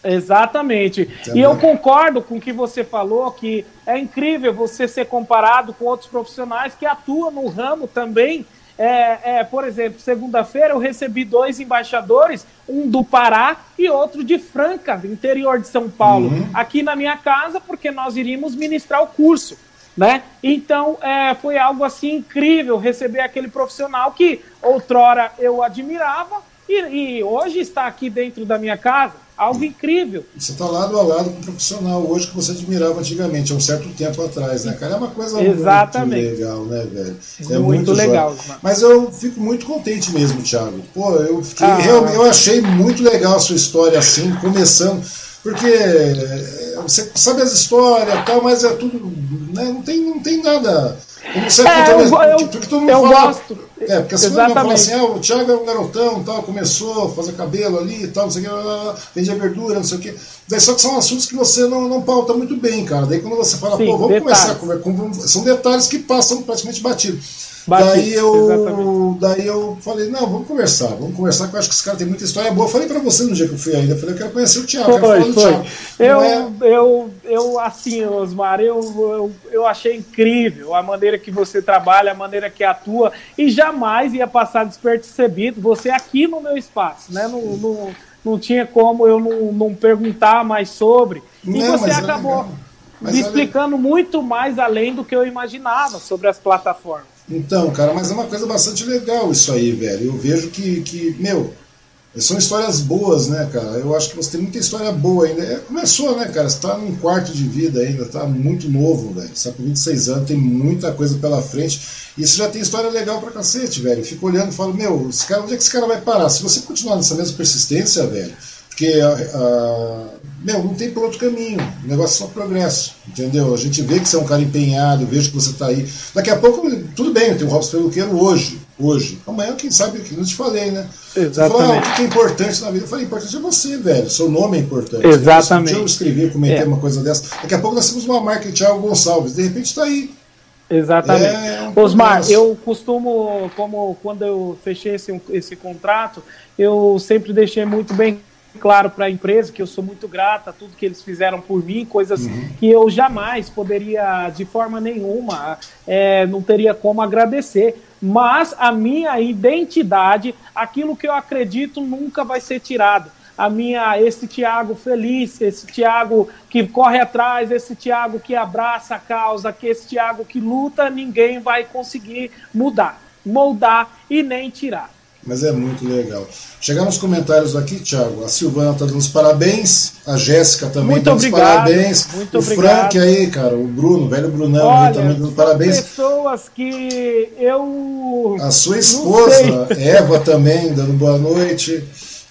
Exatamente. Entendeu? E eu concordo com o que você falou, que é incrível você ser comparado com outros profissionais que atuam no ramo também é, é, por exemplo, segunda-feira eu recebi dois embaixadores, um do Pará e outro de Franca, interior de São Paulo, uhum. aqui na minha casa, porque nós iríamos ministrar o curso. Né? Então é, foi algo assim incrível receber aquele profissional que outrora eu admirava e, e hoje está aqui dentro da minha casa algo incrível. Você está lado a lado com um profissional hoje que você admirava antigamente, há um certo tempo atrás, né, cara? É uma coisa Exatamente. muito legal, né, velho? É muito, muito legal. Mas eu fico muito contente mesmo, Thiago. Pô, eu fiquei, ah, realmente, eu achei muito legal a sua história assim, começando, porque eh, você sabe as histórias tal, mas é tudo, né, não tem, não tem nada é, eu, eu, porque todo mundo eu fala, gosto. É, porque assim, Exatamente. fala assim, ah, o Thiago é um garotão, tal, começou a fazer cabelo ali e tal, não sei o que, vendia verdura, não sei o que. Daí só que são assuntos que você não, não pauta muito bem, cara. Daí quando você fala, Sim, pô, vamos detalhes. começar, são detalhes que passam praticamente batido. Daí eu, daí eu falei, não, vamos conversar, vamos conversar, que eu acho que esse cara tem muita história boa. Eu falei pra você no dia que eu fui ainda, eu falei, eu quero conhecer o Thiago, foi, quero falar do foi. Thiago. Eu, é... eu, eu, assim, Osmar, eu, eu, eu achei incrível a maneira que você trabalha, a maneira que atua, e jamais ia passar despercebido você aqui no meu espaço, né? No, no, não tinha como eu não, não perguntar mais sobre. E não, você é acabou é me explicando muito mais além do que eu imaginava sobre as plataformas. Então, cara, mas é uma coisa bastante legal isso aí, velho. Eu vejo que, que meu, são histórias boas, né, cara? Eu acho que você tem muita história boa ainda. É, começou, né, cara? Você tá num quarto de vida ainda, tá muito novo, velho. Você tá com 26 anos, tem muita coisa pela frente. E você já tem história legal pra cacete, velho. Eu fico olhando e falo, meu, esse cara, onde é que esse cara vai parar? Se você continuar nessa mesma persistência, velho, porque a, a, meu, não tem por outro caminho. O negócio é só progresso. Entendeu? A gente vê que você é um cara empenhado, vejo que você está aí. Daqui a pouco, tudo bem, eu tenho o Robson Peluqueiro hoje. Hoje. Amanhã, quem sabe, que não te falei, né? Exatamente. Ah, o que é importante na vida? Eu falei, importante é você, velho. Seu nome é importante. Exatamente. Um eu escrevi, comentei é. uma coisa dessa. Daqui a pouco nós temos uma marca de Thiago Gonçalves. De repente está aí. Exatamente. É um Osmar, eu costumo, como quando eu fechei esse, esse contrato, eu sempre deixei muito bem claro para a empresa que eu sou muito grata a tudo que eles fizeram por mim, coisas uhum. que eu jamais poderia, de forma nenhuma, é, não teria como agradecer. Mas a minha identidade, aquilo que eu acredito, nunca vai ser tirado. A minha, esse Tiago feliz, esse Tiago que corre atrás, esse Tiago que abraça a causa, que esse Tiago que luta, ninguém vai conseguir mudar, moldar e nem tirar. Mas é muito legal. Chegar nos comentários aqui, Thiago. A Silvana está dando os parabéns. A Jéssica também está dando os parabéns. Muito o obrigado. Frank aí, cara. O Bruno, o velho Brunão Olha, também dando parabéns. pessoas que eu. A sua esposa, Eva, também, dando boa noite.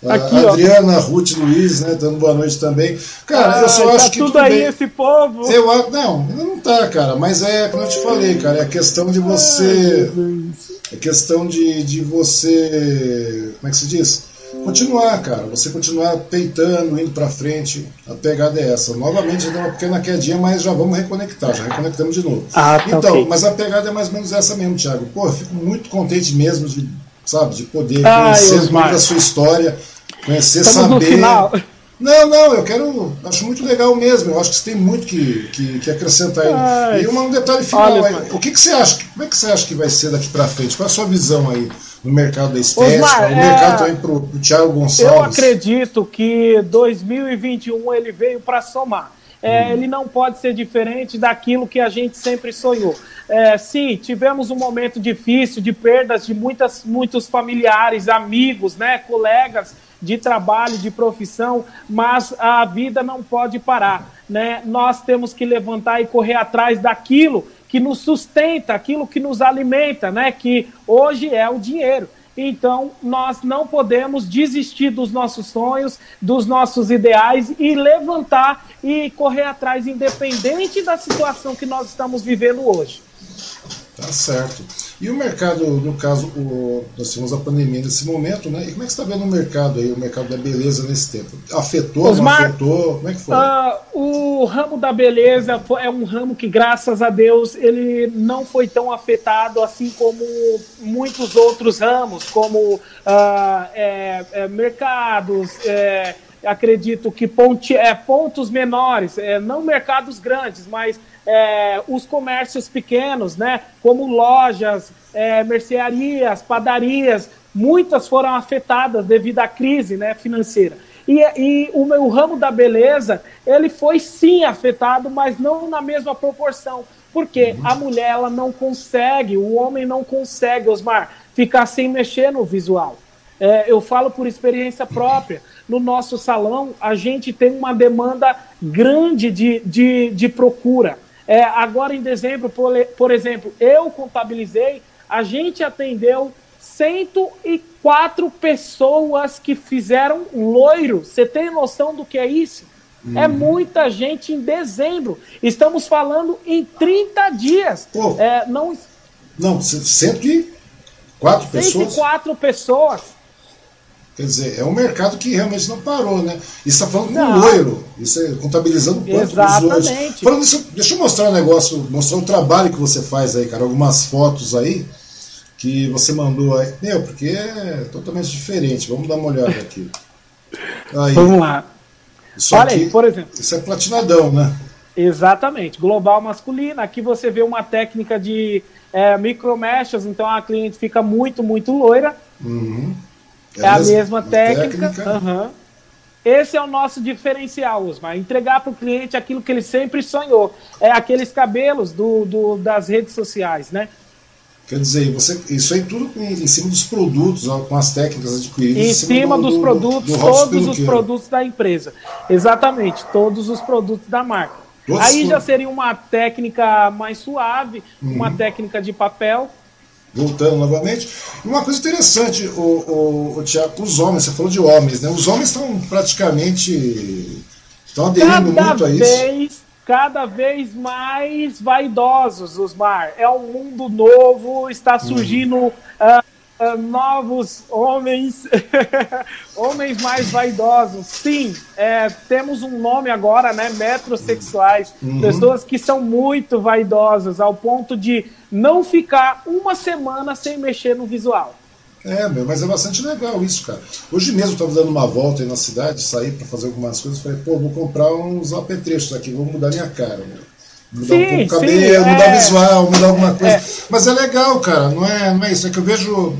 Aqui, a Adriana, ó. Ruth Luiz, né, dando boa noite também. Cara, ah, eu só acho tá que. tudo, tudo aí, bem. esse povo. Eu, não, não tá, cara. Mas é como eu te falei, cara. É a questão de você. Ai, é questão de, de você. Como é que se diz? Continuar, cara. Você continuar peitando, indo pra frente. A pegada é essa. Novamente, deu uma pequena quedinha, mas já vamos reconectar. Já reconectamos de novo. Ah, tá então, okay. mas a pegada é mais ou menos essa mesmo, Thiago. Pô, eu fico muito contente mesmo de, sabe, de poder Ai, conhecer muito da sua história, conhecer, Estamos saber. Não, não, eu quero. Acho muito legal mesmo. Eu acho que você tem muito que, que, que acrescentar aí. E um detalhe final Olha, aí. O que, que você acha? Como é que você acha que vai ser daqui para frente? Qual é a sua visão aí no mercado da estética, Osmar, no mercado é... aí pro, pro Thiago Gonçalves? Eu acredito que 2021 ele veio para somar. É, hum. Ele não pode ser diferente daquilo que a gente sempre sonhou. É, sim, tivemos um momento difícil de perdas de muitas, muitos familiares, amigos, né, colegas de trabalho, de profissão, mas a vida não pode parar. Né? Nós temos que levantar e correr atrás daquilo que nos sustenta, aquilo que nos alimenta, né? que hoje é o dinheiro. Então, nós não podemos desistir dos nossos sonhos, dos nossos ideais e levantar e correr atrás, independente da situação que nós estamos vivendo hoje. Tá certo. E o mercado, no caso, o, nós temos a pandemia nesse momento, né? E como é que você está vendo o mercado aí, o mercado da beleza nesse tempo? Afetou, Osmar, não afetou? Como é que foi? Uh, o ramo da beleza é um ramo que, graças a Deus, ele não foi tão afetado assim como muitos outros ramos, como uh, é, é, mercados, é, acredito que ponte, é, pontos menores, é, não mercados grandes, mas é, os comércios pequenos, né, como lojas, é, mercearias, padarias, muitas foram afetadas devido à crise né, financeira. E, e o, o ramo da beleza, ele foi sim afetado, mas não na mesma proporção. Porque a mulher ela não consegue, o homem não consegue, Osmar, ficar sem mexer no visual. É, eu falo por experiência própria. No nosso salão, a gente tem uma demanda grande de, de, de procura. É, agora em dezembro, por, por exemplo, eu contabilizei, a gente atendeu 104 pessoas que fizeram loiro. Você tem noção do que é isso? Hum. É muita gente em dezembro. Estamos falando em 30 dias. Pô, é, não, não, 104 pessoas? 104 pessoas. Quer dizer, é um mercado que realmente não parou, né? Isso está falando com o loiro, isso é contabilizando quanto Exatamente. Falando isso, deixa eu mostrar um negócio, mostrar o trabalho que você faz aí, cara, algumas fotos aí que você mandou aí. Meu, porque é totalmente diferente. Vamos dar uma olhada aqui. Aí. Vamos lá. Isso Olha aqui, aí, por exemplo. Isso é platinadão, né? Exatamente. Global masculina. Aqui você vê uma técnica de é, micromechas, então a cliente fica muito, muito loira. Uhum. É, a mesma técnica. técnica. Uhum. Esse é o nosso diferencial, Osmar. Entregar para o cliente aquilo que ele sempre sonhou. É aqueles cabelos do, do, das redes sociais, né? Quer dizer, você, isso aí tudo em, cima dos produtos, com as técnicas adquiridas. Em, em cima, cima do, dos produtos, do, todos os produtos da empresa. Exatamente, todos os produtos da marca. Todos aí já seria uma técnica mais suave, uhum. uma técnica de papel, voltando novamente. Uma coisa interessante, o, o, o Tiago, os homens, você falou de homens, né? Os homens estão praticamente estão aderindo cada muito a isso. Vez, cada vez mais vaidosos, Osmar. É um mundo novo, está surgindo uh, uh, novos homens, homens mais vaidosos. Sim, é, temos um nome agora, né? Metrosexuais. Uhum. Pessoas que são muito vaidosas, ao ponto de não ficar uma semana sem mexer no visual. É, meu, mas é bastante legal isso, cara. Hoje mesmo eu estava dando uma volta aí na cidade, saí para fazer algumas coisas, falei, pô, vou comprar uns apetrechos aqui, vou mudar minha cara, meu. Mudar sim, um pouco o cabelo, sim, mudar é... visual, mudar alguma coisa. É. Mas é legal, cara, não é, não é isso. É que eu vejo.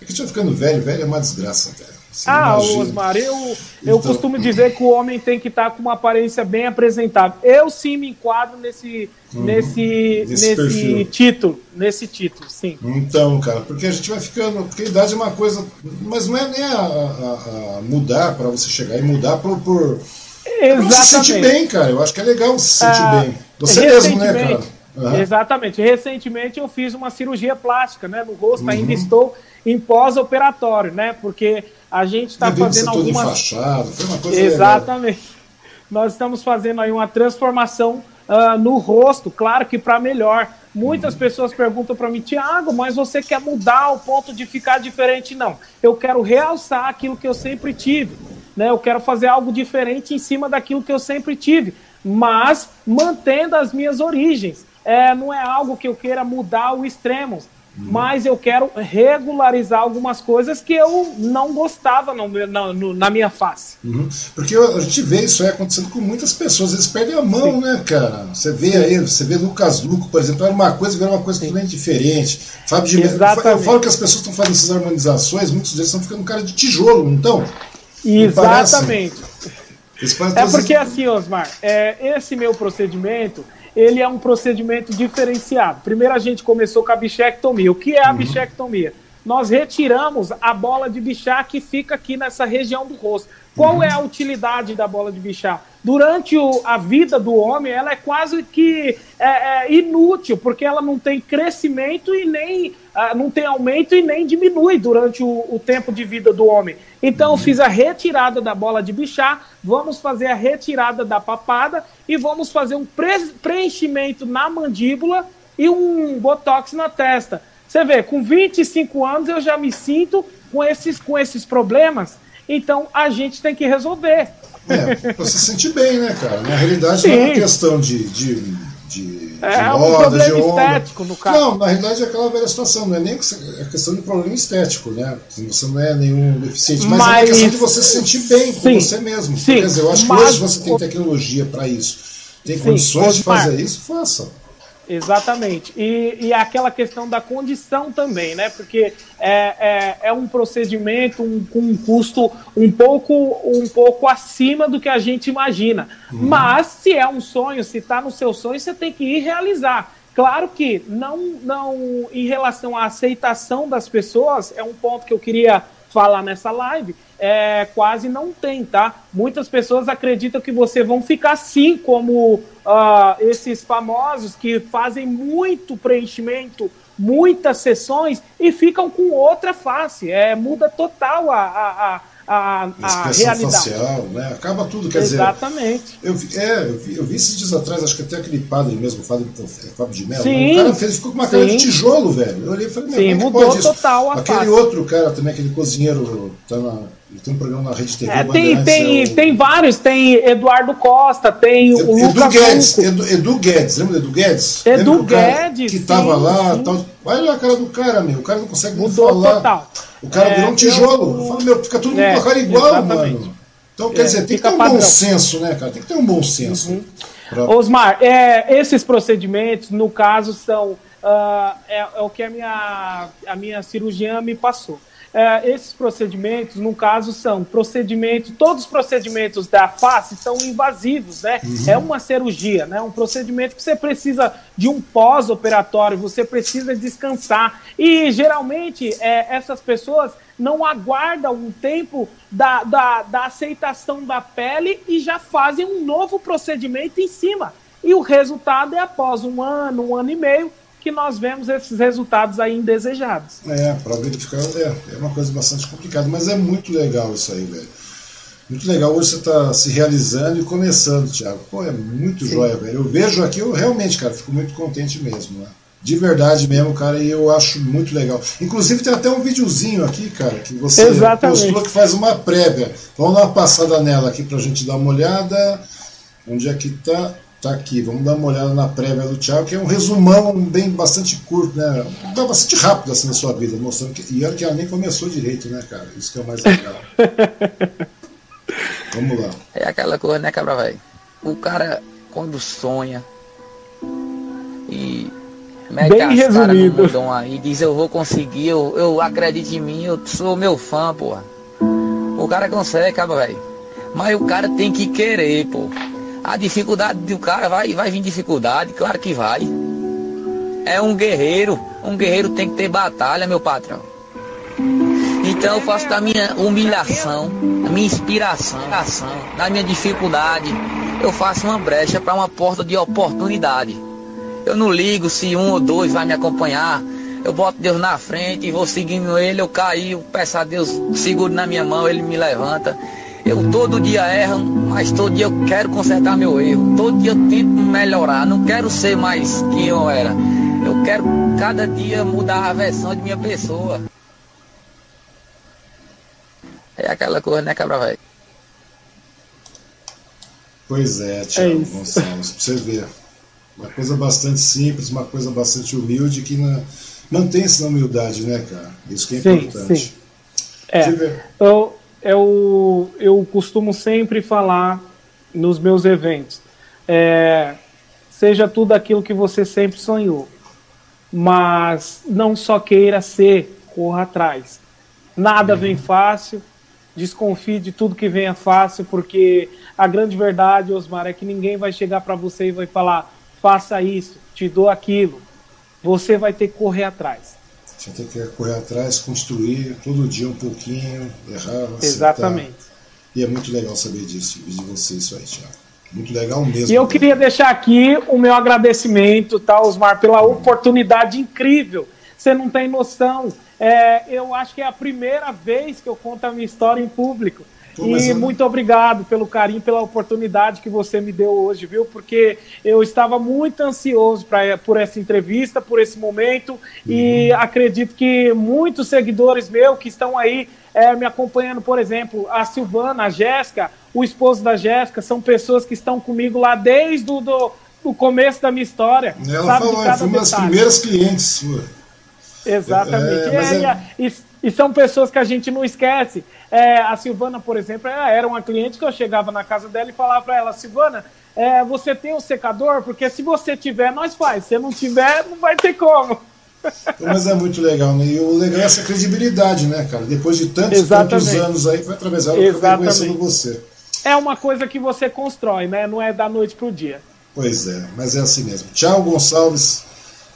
É que eu ficando velho, velho é uma desgraça, cara. Você ah, Osmar, eu, eu então... costumo dizer que o homem tem que estar tá com uma aparência bem apresentável. Eu sim me enquadro nesse, uhum. nesse, nesse, nesse título, nesse título, sim. Então, cara, porque a gente vai ficando. Porque a idade é uma coisa. Mas não é nem a, a, a mudar para você chegar e mudar por. por Exatamente. se sentir bem, cara. Eu acho que é legal se sentir ah, bem. Você mesmo, né, cara? Uhum. Exatamente. Recentemente eu fiz uma cirurgia plástica, né, no rosto. Uhum. Ainda estou em pós-operatório, né? Porque a gente está fazendo algumas. Fachada, foi uma coisa Exatamente. Legal. Nós estamos fazendo aí uma transformação uh, no rosto, claro que para melhor. Muitas uhum. pessoas perguntam para mim, Tiago, mas você quer mudar o ponto de ficar diferente? Não. Eu quero realçar aquilo que eu sempre tive. Né? Eu quero fazer algo diferente em cima daquilo que eu sempre tive, mas mantendo as minhas origens. É, não é algo que eu queira mudar o extremo mas eu quero regularizar algumas coisas que eu não gostava no, na, no, na minha face. Uhum. Porque a gente vê isso aí acontecendo com muitas pessoas, eles perdem a mão, Sim. né, cara? Você vê Sim. aí, você vê Lucas Luco, por exemplo, era uma coisa, era uma coisa totalmente diferente. Fábio de Eu falo que as pessoas estão fazendo essas harmonizações, muitos deles estão ficando cara de tijolo, então. Exatamente. É porque assim, Osmar, é, esse meu procedimento ele é um procedimento diferenciado. Primeiro a gente começou com a bichectomia. O que é a uhum. bichectomia? Nós retiramos a bola de bichar que fica aqui nessa região do rosto. Qual uhum. é a utilidade da bola de bichar? Durante o, a vida do homem, ela é quase que é, é, inútil, porque ela não tem crescimento e nem uh, não tem aumento e nem diminui durante o, o tempo de vida do homem. Então, fiz a retirada da bola de bichar, vamos fazer a retirada da papada e vamos fazer um preenchimento na mandíbula e um botox na testa. Você vê, com 25 anos eu já me sinto com esses, com esses problemas, então a gente tem que resolver. É, pra se sentir bem, né, cara? Na realidade Sim. não é uma questão de, de, de, é, de moda, um problema de onda. estético, no caso. Não, na realidade é aquela velha situação, não é nem é questão de problema estético, né? Você não é nenhum deficiente, mas, mas... é uma questão de você se sentir bem com você mesmo. Sim. Quer dizer, eu acho que hoje você tem tecnologia para isso. Tem Sim, condições de fazer isso, faça. Exatamente. E, e aquela questão da condição também, né? Porque é, é, é um procedimento um, com um custo um pouco, um pouco acima do que a gente imagina. Uhum. Mas se é um sonho, se está no seu sonho, você tem que ir realizar. Claro que não, não em relação à aceitação das pessoas, é um ponto que eu queria falar nessa live, é, quase não tem, tá? Muitas pessoas acreditam que você vão ficar assim como uh, esses famosos que fazem muito preenchimento, muitas sessões e ficam com outra face. É, muda total a, a, a a, a realidade. facial, né? Acaba tudo, quer Exatamente. dizer. Exatamente. É, eu vi, eu vi esses dias atrás, acho que até aquele padre mesmo, o padre é, Fábio de Mello, o cara fez, ficou com uma cara de tijolo, velho. Eu olhei e falei, Sim, é mudou total a Aquele face. outro cara também, aquele cozinheiro, tá na, ele tem um programa na Rede TV. É, tem, tem, é o... tem vários, tem Eduardo Costa, tem o Edu Lucas Guedes, Edu, Edu, Guedes, lembra do Edu Guedes? Edu Guedes. Que tava lá, tal. Olha a cara do cara, meu. O cara não consegue Mudou falar. Total. O cara é, virou um tijolo. Eu... Falo, meu, fica tudo é, com a cara igual, exatamente. mano. Então, quer é, dizer, tem que ter um padrão. bom senso, né, cara? Tem que ter um bom senso. Uhum. Pra... Osmar, é, esses procedimentos, no caso, são. Uh, é, é, o que a minha, a minha cirurgiã me passou. É, esses procedimentos, no caso, são procedimentos, todos os procedimentos da face são invasivos, né? Uhum. É uma cirurgia, né? Um procedimento que você precisa de um pós-operatório, você precisa descansar. E geralmente é, essas pessoas não aguardam um tempo da, da, da aceitação da pele e já fazem um novo procedimento em cima. E o resultado é após um ano, um ano e meio, que nós vemos esses resultados aí indesejados. É, para verificar é, é uma coisa bastante complicada, mas é muito legal isso aí, velho. Muito legal. Hoje você está se realizando e começando, Thiago. Pô, é muito Sim. joia, velho. Eu vejo aqui, eu realmente, cara, fico muito contente mesmo, né? De verdade mesmo, cara, e eu acho muito legal. Inclusive tem até um videozinho aqui, cara, que você Exatamente. postou que faz uma prévia. Vamos dar uma passada nela aqui pra gente dar uma olhada. Onde é que tá? Tá aqui, vamos dar uma olhada na prévia do Thiago, que é um resumão bem bastante curto, né? Bastante rápido assim na sua vida, mostrando que. E olha que ela nem começou direito, né, cara? Isso que é o mais legal. vamos lá. É aquela coisa, né, cabra velho? O cara, quando sonha e mete bem as caras no aí, diz eu vou conseguir, eu, eu acredito em mim, eu sou meu fã, porra. O cara consegue, cabra velho. Mas o cara tem que querer, pô. A dificuldade do cara vai, vai vir dificuldade, claro que vai. É um guerreiro, um guerreiro tem que ter batalha, meu patrão. Então eu faço da minha humilhação, da minha inspiração, da minha dificuldade, eu faço uma brecha para uma porta de oportunidade. Eu não ligo se um ou dois vai me acompanhar. Eu boto Deus na frente e vou seguindo ele, eu caí, eu peço a Deus, seguro na minha mão, ele me levanta. Eu todo dia erro, mas todo dia eu quero consertar meu erro. Todo dia eu tento melhorar. Não quero ser mais quem eu era. Eu quero cada dia mudar a versão de minha pessoa. É aquela coisa, né, cabra velho? Pois é, Tiago é Gonçalves, pra você ver. Uma coisa bastante simples, uma coisa bastante humilde que na, Mantém-se na humildade, né, cara? Isso que é sim, importante. Sim. É, eu, eu, eu costumo sempre falar nos meus eventos. É, seja tudo aquilo que você sempre sonhou. Mas não só queira ser, corra atrás. Nada vem fácil, desconfie de tudo que venha fácil, porque a grande verdade, Osmar, é que ninguém vai chegar para você e vai falar: faça isso, te dou aquilo. Você vai ter que correr atrás. Você tem que correr atrás, construir todo dia um pouquinho, errar, acertar. Exatamente. E é muito legal saber disso, de você isso aí, Thiago. Muito legal mesmo. E eu queria deixar aqui o meu agradecimento, tá, Osmar, pela oportunidade incrível. Você não tem noção. É, eu acho que é a primeira vez que eu conto a minha história em público. E muito obrigado pelo carinho, pela oportunidade que você me deu hoje, viu? Porque eu estava muito ansioso pra, por essa entrevista, por esse momento, uhum. e acredito que muitos seguidores meus que estão aí é, me acompanhando, por exemplo, a Silvana, a Jéssica, o esposo da Jéssica, são pessoas que estão comigo lá desde o do, do começo da minha história. Ela sabe falou, foi uma das primeiras clientes sua. Exatamente. É, é, é... E, e, são pessoas que a gente não esquece. É, a Silvana, por exemplo, era uma cliente que eu chegava na casa dela e falava para ela, Silvana, é, você tem um secador? Porque se você tiver, nós faz. Se não tiver, não vai ter como. Mas é muito legal, né? E o legal é essa credibilidade, né, cara? Depois de tantos, tantos anos aí, vai atravessar o que conhecendo você. É uma coisa que você constrói, né? Não é da noite pro dia. Pois é, mas é assim mesmo. Tchau, Gonçalves.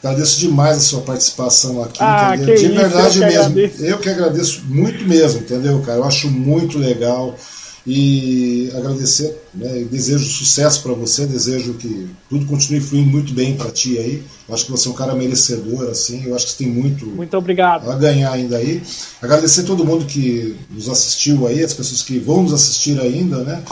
Agradeço demais a sua participação aqui, ah, entendeu? De verdade eu mesmo. Agradeço. Eu que agradeço muito mesmo, entendeu, cara? Eu acho muito legal e agradecer, né? desejo sucesso para você, desejo que tudo continue fluindo muito bem para ti aí. Eu acho que você é um cara merecedor, assim. Eu acho que você tem muito, muito obrigado. a ganhar ainda aí. Agradecer todo mundo que nos assistiu aí, as pessoas que vão nos assistir ainda, né?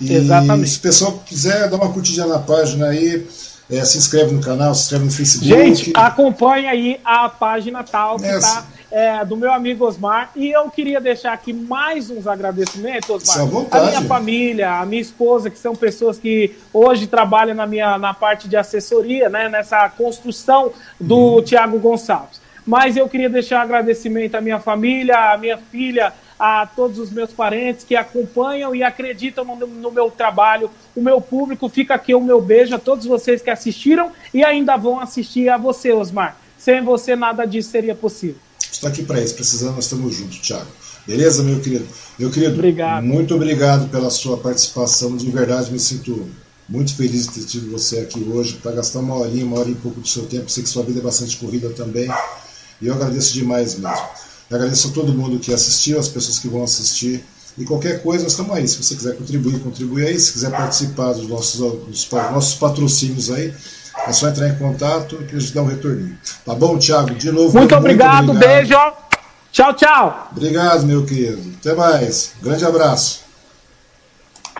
E Exatamente. se o pessoal quiser dar uma curtidinha na página aí, é, se inscreve no canal, se inscreve no Facebook. Gente, acompanhe aí a página tal que está é, do meu amigo Osmar. E eu queria deixar aqui mais uns agradecimentos, Osmar. A minha família, a minha esposa, que são pessoas que hoje trabalham na, minha, na parte de assessoria, né, nessa construção do uhum. Tiago Gonçalves. Mas eu queria deixar um agradecimento à minha família, à minha filha, a todos os meus parentes que acompanham e acreditam no, no, meu trabalho, o meu público. Fica aqui o meu beijo a todos vocês que assistiram e ainda vão assistir a você, Osmar. Sem você, nada disso seria possível. Estou aqui para isso, precisando, nós estamos juntos, Thiago. Beleza, meu querido? Meu querido, obrigado. muito obrigado pela sua participação. De verdade, me sinto muito feliz de ter tido você aqui hoje para gastar uma horinha, uma hora e pouco do seu tempo. Sei que sua vida é bastante corrida também. E eu agradeço demais mesmo. Agradeço a todo mundo que assistiu, as pessoas que vão assistir. E qualquer coisa, nós estamos aí. Se você quiser contribuir, contribui aí. Se quiser participar dos nossos, dos nossos patrocínios aí, é só entrar em contato que a gente dá um retorninho. Tá bom, Thiago? De novo. Muito, muito obrigado, obrigado, beijo. Tchau, tchau. Obrigado, meu querido. Até mais. Grande abraço.